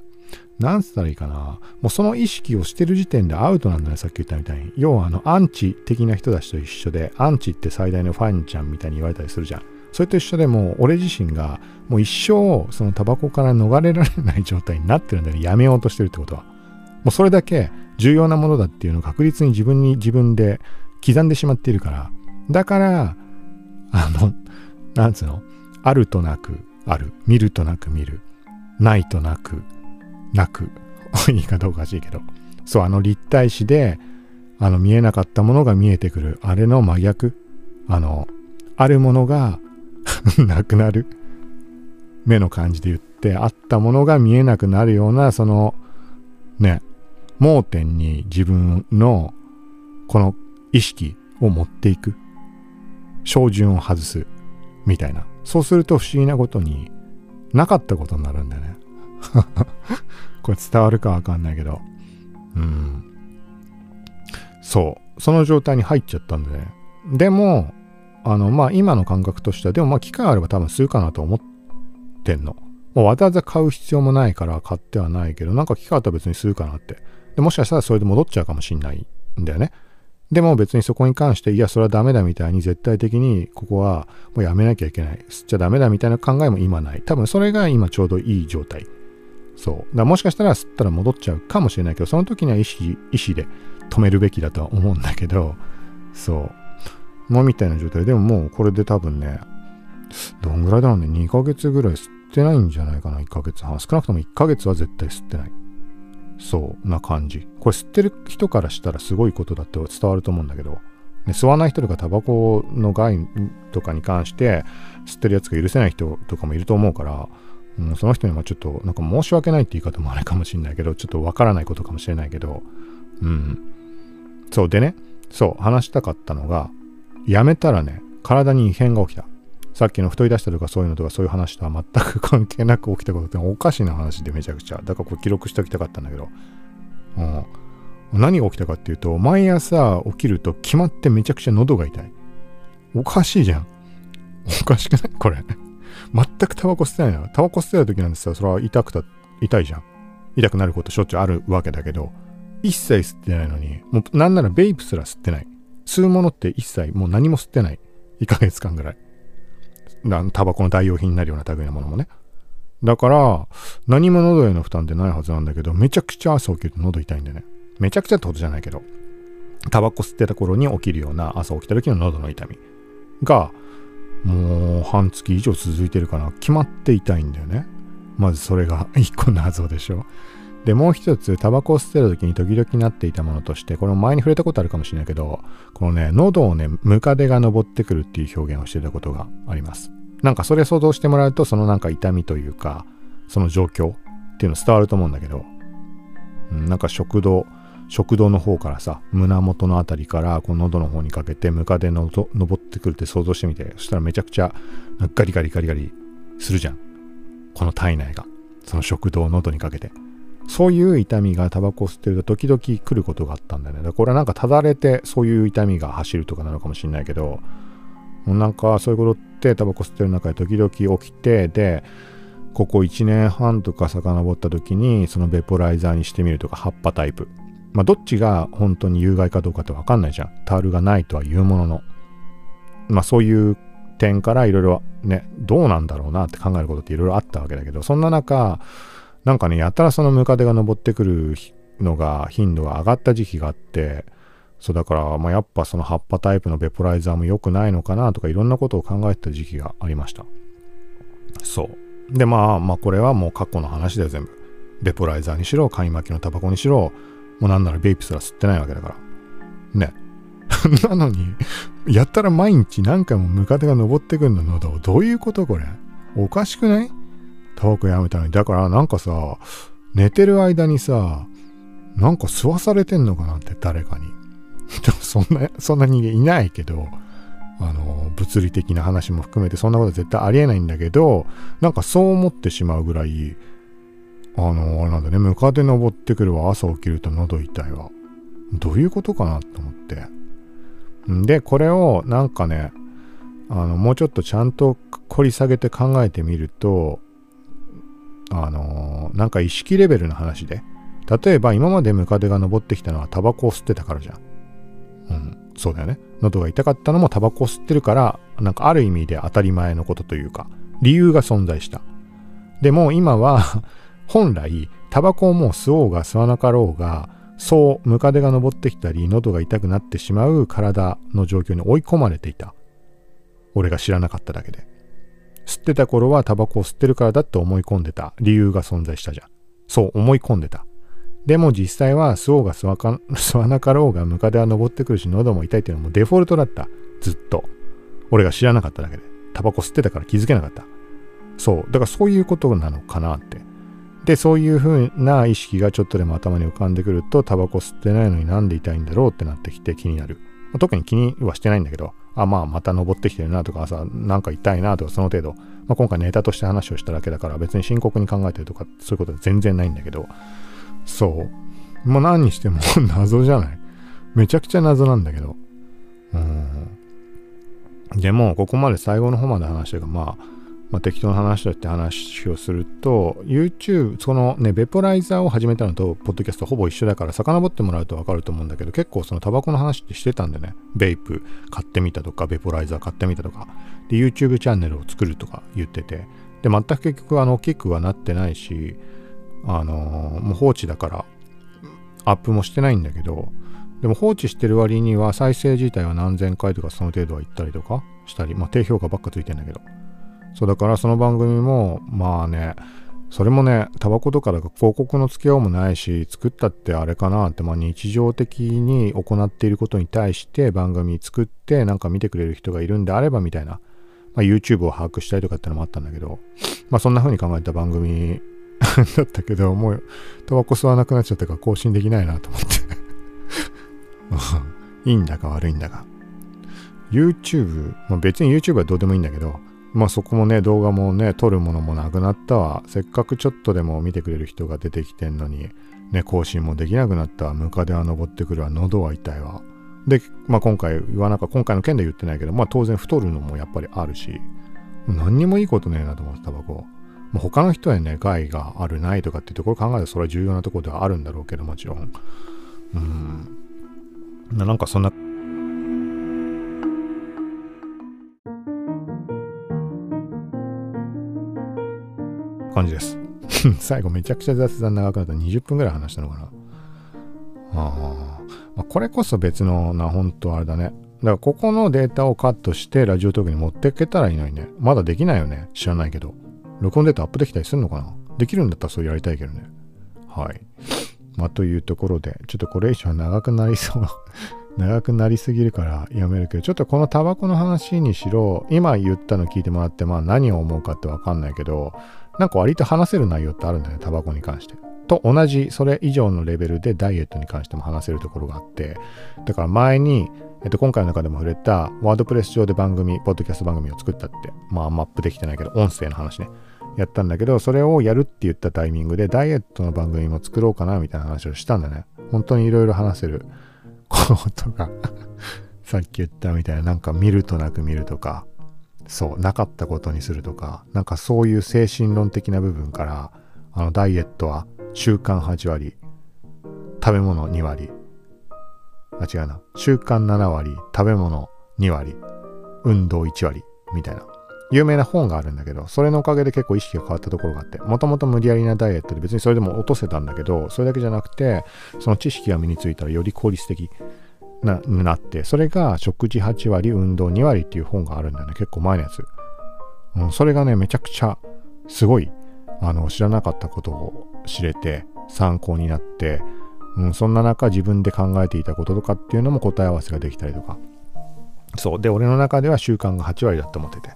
S1: なんつったらいいかな。もうその意識をしてる時点でアウトなんだね、さっき言ったみたいに。要はあの、アンチ的な人たちと一緒で、アンチって最大のファンちゃんみたいに言われたりするじゃん。それと一緒でもう、俺自身が、もう一生、そのタバコから逃れられない状態になってるんだよね。やめようとしてるってことは。もうそれだけ重要なものだっていうのを確実に自分に自分で刻んでしまっているから。だから、あの、<laughs> なんつうの？あるとなくある。見るとなく見る。ないとなくなく、<laughs> いいかどうかおかしいけど、そう、あの立体視で、あの見えなかったものが見えてくる、あれの真逆、あの、あるものが <laughs> なくなる。目の感じで言って、あったものが見えなくなるような、その、ね、盲点に自分の、この意識を持っていく。照準を外す。みたいな。そうすると不思議なことになかったことになるんだよね。<laughs> これ伝わるかわかんないけど。うん。そう。その状態に入っちゃったんでね。でも、あの、まあ今の感覚としては、でもまあ機会あれば多分するかなと思ってんの。もうわざわざ買う必要もないから買ってはないけど、なんか機会あったら別にするかなって。でもしかしたらそれで戻っちゃうかもしんないんだよね。でも別にそこに関して、いや、それはダメだみたいに絶対的にここはもうやめなきゃいけない。吸っちゃダメだみたいな考えも今ない。多分それが今ちょうどいい状態。そう。だもしかしたら吸ったら戻っちゃうかもしれないけど、その時には意思、意思で止めるべきだとは思うんだけど、そう。もうみたいな状態でももうこれで多分ね、どんぐらいだろうね、2ヶ月ぐらい吸ってないんじゃないかな、1ヶ月半。少なくとも1ヶ月は絶対吸ってない。そうな感じ。これ吸ってる人からしたらすごいことだって伝わると思うんだけど、ね、吸わない人とかタバコの害とかに関して吸ってるやつが許せない人とかもいると思うから、うん、その人にはちょっとなんか申し訳ないって言い方もあれかもしれないけど、ちょっとわからないことかもしれないけど、うん。そうでね、そう話したかったのが、やめたらね、体に異変が起きた。さっきの太り出したとかそういうのとかそういう話とは全く関係なく起きたことっておかしな話でめちゃくちゃ。だからこれ記録しておきたかったんだけど。うん。何が起きたかっていうと、毎朝起きると決まってめちゃくちゃ喉が痛い。おかしいじゃん。おかしくない？これ。全くタバコ吸ってないの。タバコ吸ってた時なんですよ。それは痛くた、痛いじゃん。痛くなることしょっちゅうあるわけだけど、一切吸ってないのに、もうなんならベイプすら吸ってない。吸うものって一切もう何も吸ってない。1ヶ月間ぐらい。タバコの代用品になるような類のものもね。だから、何も喉への負担ってないはずなんだけど、めちゃくちゃ朝起きると喉痛いんだよね。めちゃくちゃってことじゃないけど、タバコ吸ってた頃に起きるような朝起きた時の喉の痛みが、もう半月以上続いてるから、決まって痛いんだよね。まずそれが一個の謎でしょ。で、もう一つ、タバコを吸ってる時に時々なっていたものとして、これも前に触れたことあるかもしれないけど、このね、喉をね、ムカデが登ってくるっていう表現をしてたことがあります。なんかそれ想像してもらうと、そのなんか痛みというか、その状況っていうの伝わると思うんだけど、うん、なんか食道、食道の方からさ、胸元のあたりからこの喉の方にかけてムカデの登ってくるって想像してみて、そしたらめちゃくちゃガリガリガリガリするじゃん。この体内が。その食道を喉にかけて。そういう痛みがタバコ吸ってると時々来ることがあったんだよね。これはなんかただれてそういう痛みが走るとかなのかもしれないけど、なんかそういうことってタバコ吸ってる中で時々起きて、で、ここ1年半とか遡った時にそのベポライザーにしてみるとか葉っぱタイプ。まあどっちが本当に有害かどうかってわかんないじゃん。タールがないとは言うものの。まあそういう点からいろいろね、どうなんだろうなって考えることっていろいろあったわけだけど、そんな中、なんかね、やたらそのムカデが登ってくるのが頻度が上がった時期があって、そうだから、まあ、やっぱその葉っぱタイプのベポライザーも良くないのかなとかいろんなことを考えてた時期がありました。そう。で、まあ、まあこれはもう過去の話だよ、全部。ベポライザーにしろ、紙巻きのタバコにしろ、もうなんならベイプすら吸ってないわけだから。ね。<laughs> なのに、やったら毎日何回もムカデが登ってくるの喉。どういうことこれ？おかしくない？タバコやめたのに。だからなんかさ、寝てる間にさ、なんか吸わされてんのかなって誰かに。<laughs> そんな、そんな人間いないけど、あの、物理的な話も含めてそんなこと絶対ありえないんだけど、なんかそう思ってしまうぐらい、あの、あれなんだね、ムカデ登ってくるわ、朝起きると喉痛いわ。どういうことかなと思って。で、これをなんかね、あの、もうちょっとちゃんと掘り下げて考えてみると、あのー、なんか意識レベルの話で、例えば今までムカデが登ってきたのはタバコを吸ってたからじゃん。うん、そうだよね。喉が痛かったのもタバコを吸ってるから、なんかある意味で当たり前のことというか、理由が存在した。でも今は <laughs> 本来、タバコをもう吸おうが吸わなかろうが、そう、ムカデが登ってきたり、喉が痛くなってしまう体の状況に追い込まれていた。俺が知らなかっただけで。吸ってた頃はタバコを吸ってるからだって思い込んでた理由が存在したじゃん。そう思い込んでた。でも実際は吸おうが吸わか <laughs> 吸わなかろうがムカデは登ってくるし喉も痛いっていうのもデフォルトだった。ずっと。俺が知らなかっただけで。タバコ吸ってたから気づけなかった。そう。だからそういうことなのかなって。で、そういう風な意識がちょっとでも頭に浮かんでくると、タバコ吸ってないのになんで痛いんだろうってなってきて気になる。特に気にはしてないんだけど、あ、まあ、また登ってきてるなとか、朝、なんか痛いなとか、その程度。まあ、今回ネタとして話をしただけだから、別に深刻に考えてるとか、そういうことは全然ないんだけど、そう。もう何にしても <laughs> 謎じゃない？めちゃくちゃ謎なんだけど。うん。でも、ここまで最後の方まで話してるが、まあ、まあ、適当な話だって話をすると、YouTube、そのね、ベポライザーを始めたのと、ポッドキャストほぼ一緒だから、遡ってもらうとわかると思うんだけど、結構そのタバコの話ってしてたんでね、ベイプ買ってみたとか、ベポライザー買ってみたとか、で、YouTube チャンネルを作るとか言ってて、で、全く結局、あの、大きくはなってないし、あのー、もう放置だから、アップもしてないんだけど、でも放置してる割には再生自体は何千回とかその程度は行ったりとかしたり、まあ低評価ばっかついてんだけど、そうだからその番組もまあねそれもね、タバコとかだと広告の付けようもないし、作ったってあれかなって、まあ日常的に行っていることに対して番組作ってなんか見てくれる人がいるんであればみたいな、まあ YouTube を把握したいとかってのもあったんだけど、まあそんな風に考えた番組 <laughs> だったけど、もうタバコ吸わなくなっちゃったから更新できないなと思って <laughs> いいんだか悪いんだか。YouTube、まあ、別に YouTube はどうでもいいんだけど、まあそこもね、動画もね、撮るものもなくなったわ。せっかくちょっとでも見てくれる人が出てきてんのに、ね、更新もできなくなったわ。ムカデは登ってくるわ。喉は痛いわ。で、まあ今回言わなか今回の件で言ってないけど、まあ当然太るのもやっぱりあるし、何にもいいことねえなと思って、タバコ。まあ、他の人はね、害があるないとかっていうところ考えるとそれは重要なところではあるんだろうけど、もちろん。うん。なんかそんな感じです。<laughs> 最後めちゃくちゃ雑談長くなった20分ぐらい話したのかな。あ。まあ、これこそ別のな、本当あれだね。だからここのデータをカットしてラジオトークに持っていけたらいいのにね。まだできないよね。知らないけど。録音データアップできたりするのかなできるんだったらそうやりたいけどね。はい。まあというところで、ちょっとこれ以上長くなりそう <laughs> 長くなりすぎるからやめるけど、ちょっとこのタバコの話にしろ、今言ったの聞いてもらって、まあ何を思うかってわかんないけど、なんか割と話せる内容ってあるんだね、タバコに関して。と同じ、それ以上のレベルでダイエットに関しても話せるところがあって、だから前に、えっと、今回の中でも触れた、ワードプレス上で番組、ポッドキャスト番組を作ったって、まあマップできてないけど、音声の話ね、やったんだけど、それをやるって言ったタイミングで、ダイエットの番組も作ろうかな、みたいな話をしたんだね。本当にいろいろ話せる <laughs> ことがさっき言ったみたいな、なんか見るとなく見るとか、そう、なかったことにするとか、なんかそういう精神論的な部分から、あの、ダイエットは習慣8割、食べ物2割、あ、違うな、習慣7割、食べ物2割、運動1割、みたいな。有名な本があるんだけど、それのおかげで結構意識が変わったところがあって、もともと無理やりなダイエットで別にそれでも落とせたんだけど、それだけじゃなくて、その知識が身についたらより効率的。ななって、それが食事8割、運動2割っていう本があるんだよね。結構前のやつ。うん、それがね、めちゃくちゃすごい、あの、知らなかったことを知れて、参考になって、うん、そんな中自分で考えていたこととかっていうのも答え合わせができたりとか。そう。で、俺の中では習慣が8割だって思ってて。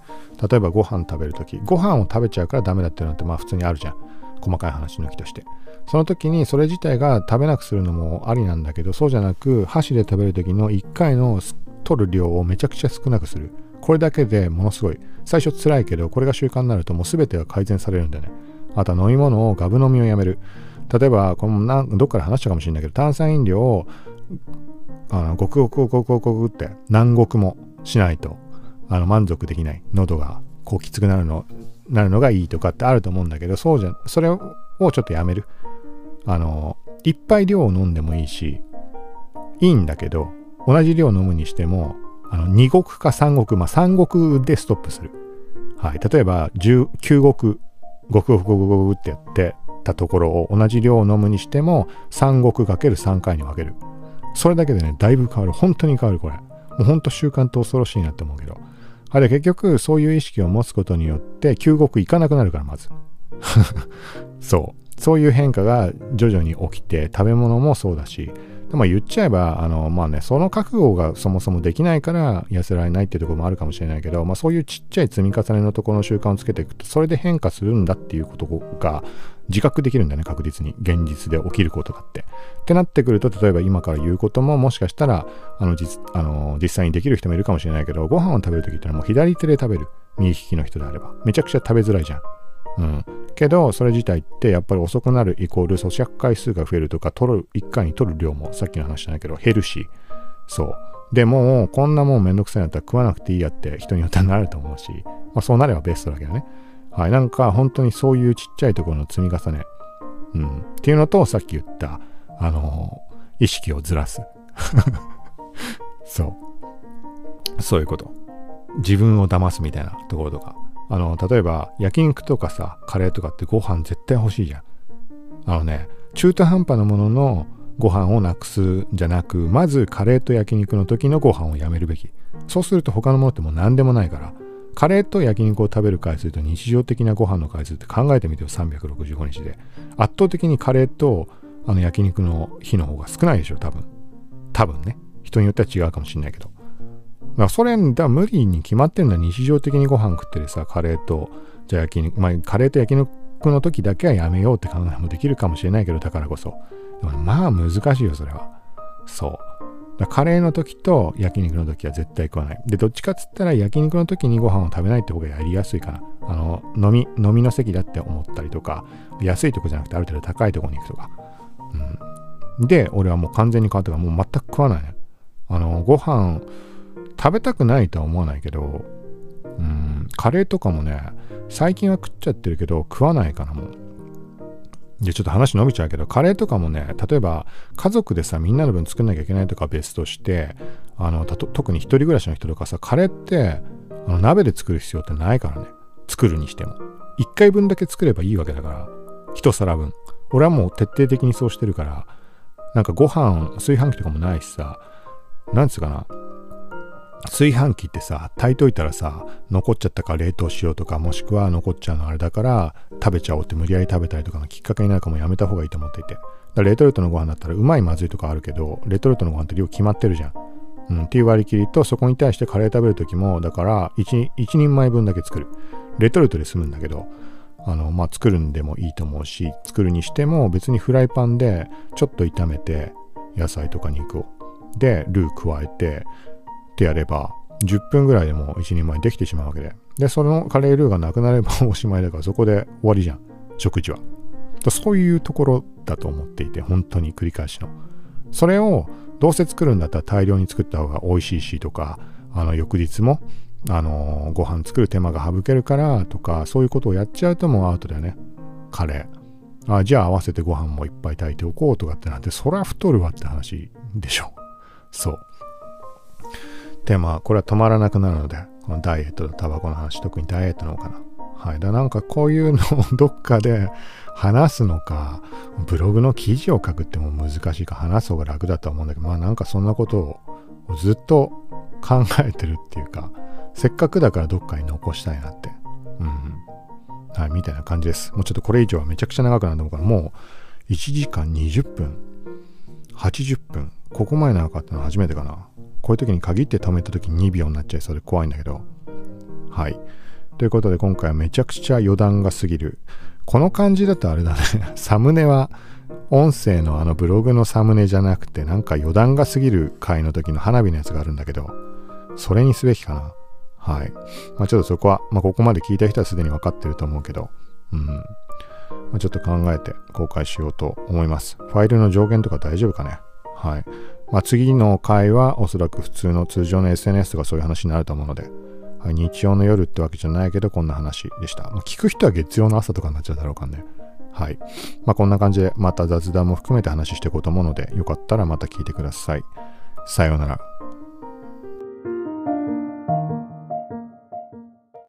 S1: 例えばご飯食べるとき、ご飯を食べちゃうからダメだっていうのってまあ普通にあるじゃん。細かい話抜きとして。その時にそれ自体が食べなくするのもありなんだけど、そうじゃなく、箸で食べる時の1回の取る量をめちゃくちゃ少なくする。これだけでものすごい。最初辛いけど、これが習慣になるともう全てが改善されるんだよね。あとは飲み物をガブ飲みをやめる。例えば、このどっかで話したかもしれないけど、炭酸飲料をあのごくごくごくごくごくって何獄もしないとあの満足できない。喉がこうきつくなるのなるのがいいとかってあると思うんだけど、そうじゃ、それをちょっとやめる。あの、いっぱい量を飲んでもいいし、いいんだけど、同じ量を飲むにしても、あの、2極か3極、まあ3極でストップする。はい。例えば、9極、ごくごくごくごくってやってたところを同じ量を飲むにしても、3極かける3回に分ける。それだけでね、だいぶ変わる。本当に変わる、これ。もう本当習慣って恐ろしいなって思うけど。あれ結局そういう意識を持つことによって究極いかなくなるからまず <laughs> そうそういう変化が徐々に起きて食べ物もそうだしでも言っちゃえばあのまあねその覚悟がそもそもできないから痩せられないっていうところもあるかもしれないけど、まあ、そういうちっちゃい積み重ねのところの習慣をつけていくとそれで変化するんだっていうことが自覚できるんだよね、確実に。現実で起きることだって。ってなってくると、例えば今から言うことも、もしかしたら、あの実あの実際にできる人もいるかもしれないけど、ご飯を食べるときってのはもう左手で食べる。右利きの人であれば。めちゃくちゃ食べづらいじゃん。うん。けど、それ自体ってやっぱり遅くなるイコール咀嚼回数が増えるとか、取る、1回に取る量もさっきの話じゃないけど、減るし。そう。でも、こんなもんめんどくさいんだったら食わなくていいやって人によってはなると思うし、まあそうなればベストだけどね。はい。なんか本当にそういうちっちゃいところの積み重ね。うん。っていうのと、さっき言った、あのー、意識をずらす。<laughs> そう。そういうこと。自分を騙すみたいなところとか。あの、例えば、焼肉とかさ、カレーとかってご飯絶対欲しいじゃん。あのね、中途半端なもののご飯をなくすじゃなく、まずカレーと焼肉の時のご飯をやめるべき。そうすると他のものってもう何でもないから、カレーと焼肉を食べる回数と日常的なご飯の回数って考えてみてよ、365日で。圧倒的にカレーとあの焼肉の日の方が少ないでしょ、多分。多分ね。人によっては違うかもしんないけど。だからそれ、だ無理に決まってんだ。日常的にご飯食ってるさ、カレーと、じゃあ焼肉、まあ、カレーと焼肉の時だけはやめようって考えもできるかもしれないけど、だからこそ。でもまあ難しいよ、それは。そう。カレーの時と焼肉の時は絶対食わない。で、どっちかっつったら焼肉の時にご飯を食べないって方がやりやすいかな。あの、飲み、飲みの席だって思ったりとか、安いとこじゃなくてある程度高いとこに行くとか。うん。で、俺はもう完全に変わったからもう全く食わない。あの、ご飯、食べたくないとは思わないけど、うん、カレーとかもね、最近は食っちゃってるけど、食わないかな、もう。で、ちょっと話伸びちゃうけど、カレーとかもね、例えば家族でさ、みんなの分作んなきゃいけないとか別として、あの、特に一人暮らしの人とかさ、カレーってあの鍋で作る必要ってないからね。作るにしても。一回分だけ作ればいいわけだから、一皿分。俺はもう徹底的にそうしてるから、なんかご飯、炊飯器とかもないしさ、なんつうかな、炊飯器ってさ炊いといたらさ残っちゃったから冷凍しようとかもしくは残っちゃうのあれだから食べちゃおうって無理やり食べたりとかのきっかけになるかもやめた方がいいと思っていてレトルトのご飯だったらうまいまずいとかあるけどレトルトのご飯って量決まってるじゃん、うん、っていう割り切りとそこに対してカレー食べる時もだから 1, 1人前分だけ作る。レトルトで済むんだけどあのまあ作るんでもいいと思うし作るにしても別にフライパンでちょっと炒めて野菜とか肉を。でルー加えてってやれば、10分ぐらいでも1人前できてしまうわけで。で、そのカレールーがなくなれば <laughs> おしまいだから、そこで終わりじゃん。食事は。そういうところだと思っていて、本当に繰り返しの。それをどうせ作るんだったら大量に作った方が美味しいしとか、あの翌日も、あの、ご飯作る手間が省けるからとか、そういうことをやっちゃうともうアウトだよね。カレー。あ、じゃあ合わせてご飯もいっぱい炊いておこうとかってなって、そりゃ太るわって話でしょ。そう。で、まあ、これは止まらなくなるので、このダイエットとタバコの話、特にダイエットの方かな。はい。だなんかこういうのをどっかで話すのか、ブログの記事を書くっても難しいか、話す方が楽だと思うんだけど、まあなんかそんなことをずっと考えてるっていうか、せっかくだからどっかに残したいなって。うん。はい、みたいな感じです。もうちょっとこれ以上はめちゃくちゃ長くなると思うから、もう1時間20分、80分、ここまで長かったのは初めてかな。こういう時に限って止めた時に2秒になっちゃいそうで怖いんだけど。はい。ということで今回はめちゃくちゃ余談が過ぎる。この感じだとあれだね。<laughs> サムネは音声のあのブログのサムネじゃなくてなんか余談が過ぎる回の時の花火のやつがあるんだけど、それにすべきかな。はい。まあちょっとそこは、まあここまで聞いた人はすでに分かってると思うけど、うん。まあ、ちょっと考えて公開しようと思います。ファイルの上限とか大丈夫かねはい。まあ、次の回はおそらく普通の通常の SNS とかそういう話になると思うので、はい、日曜の夜ってわけじゃないけどこんな話でした。まあ、聞く人は月曜の朝とかになっちゃうだろうかね。はい。まあ、こんな感じでまた雑談も含めて話していこうと思うので、よかったらまた聞いてください。さようなら。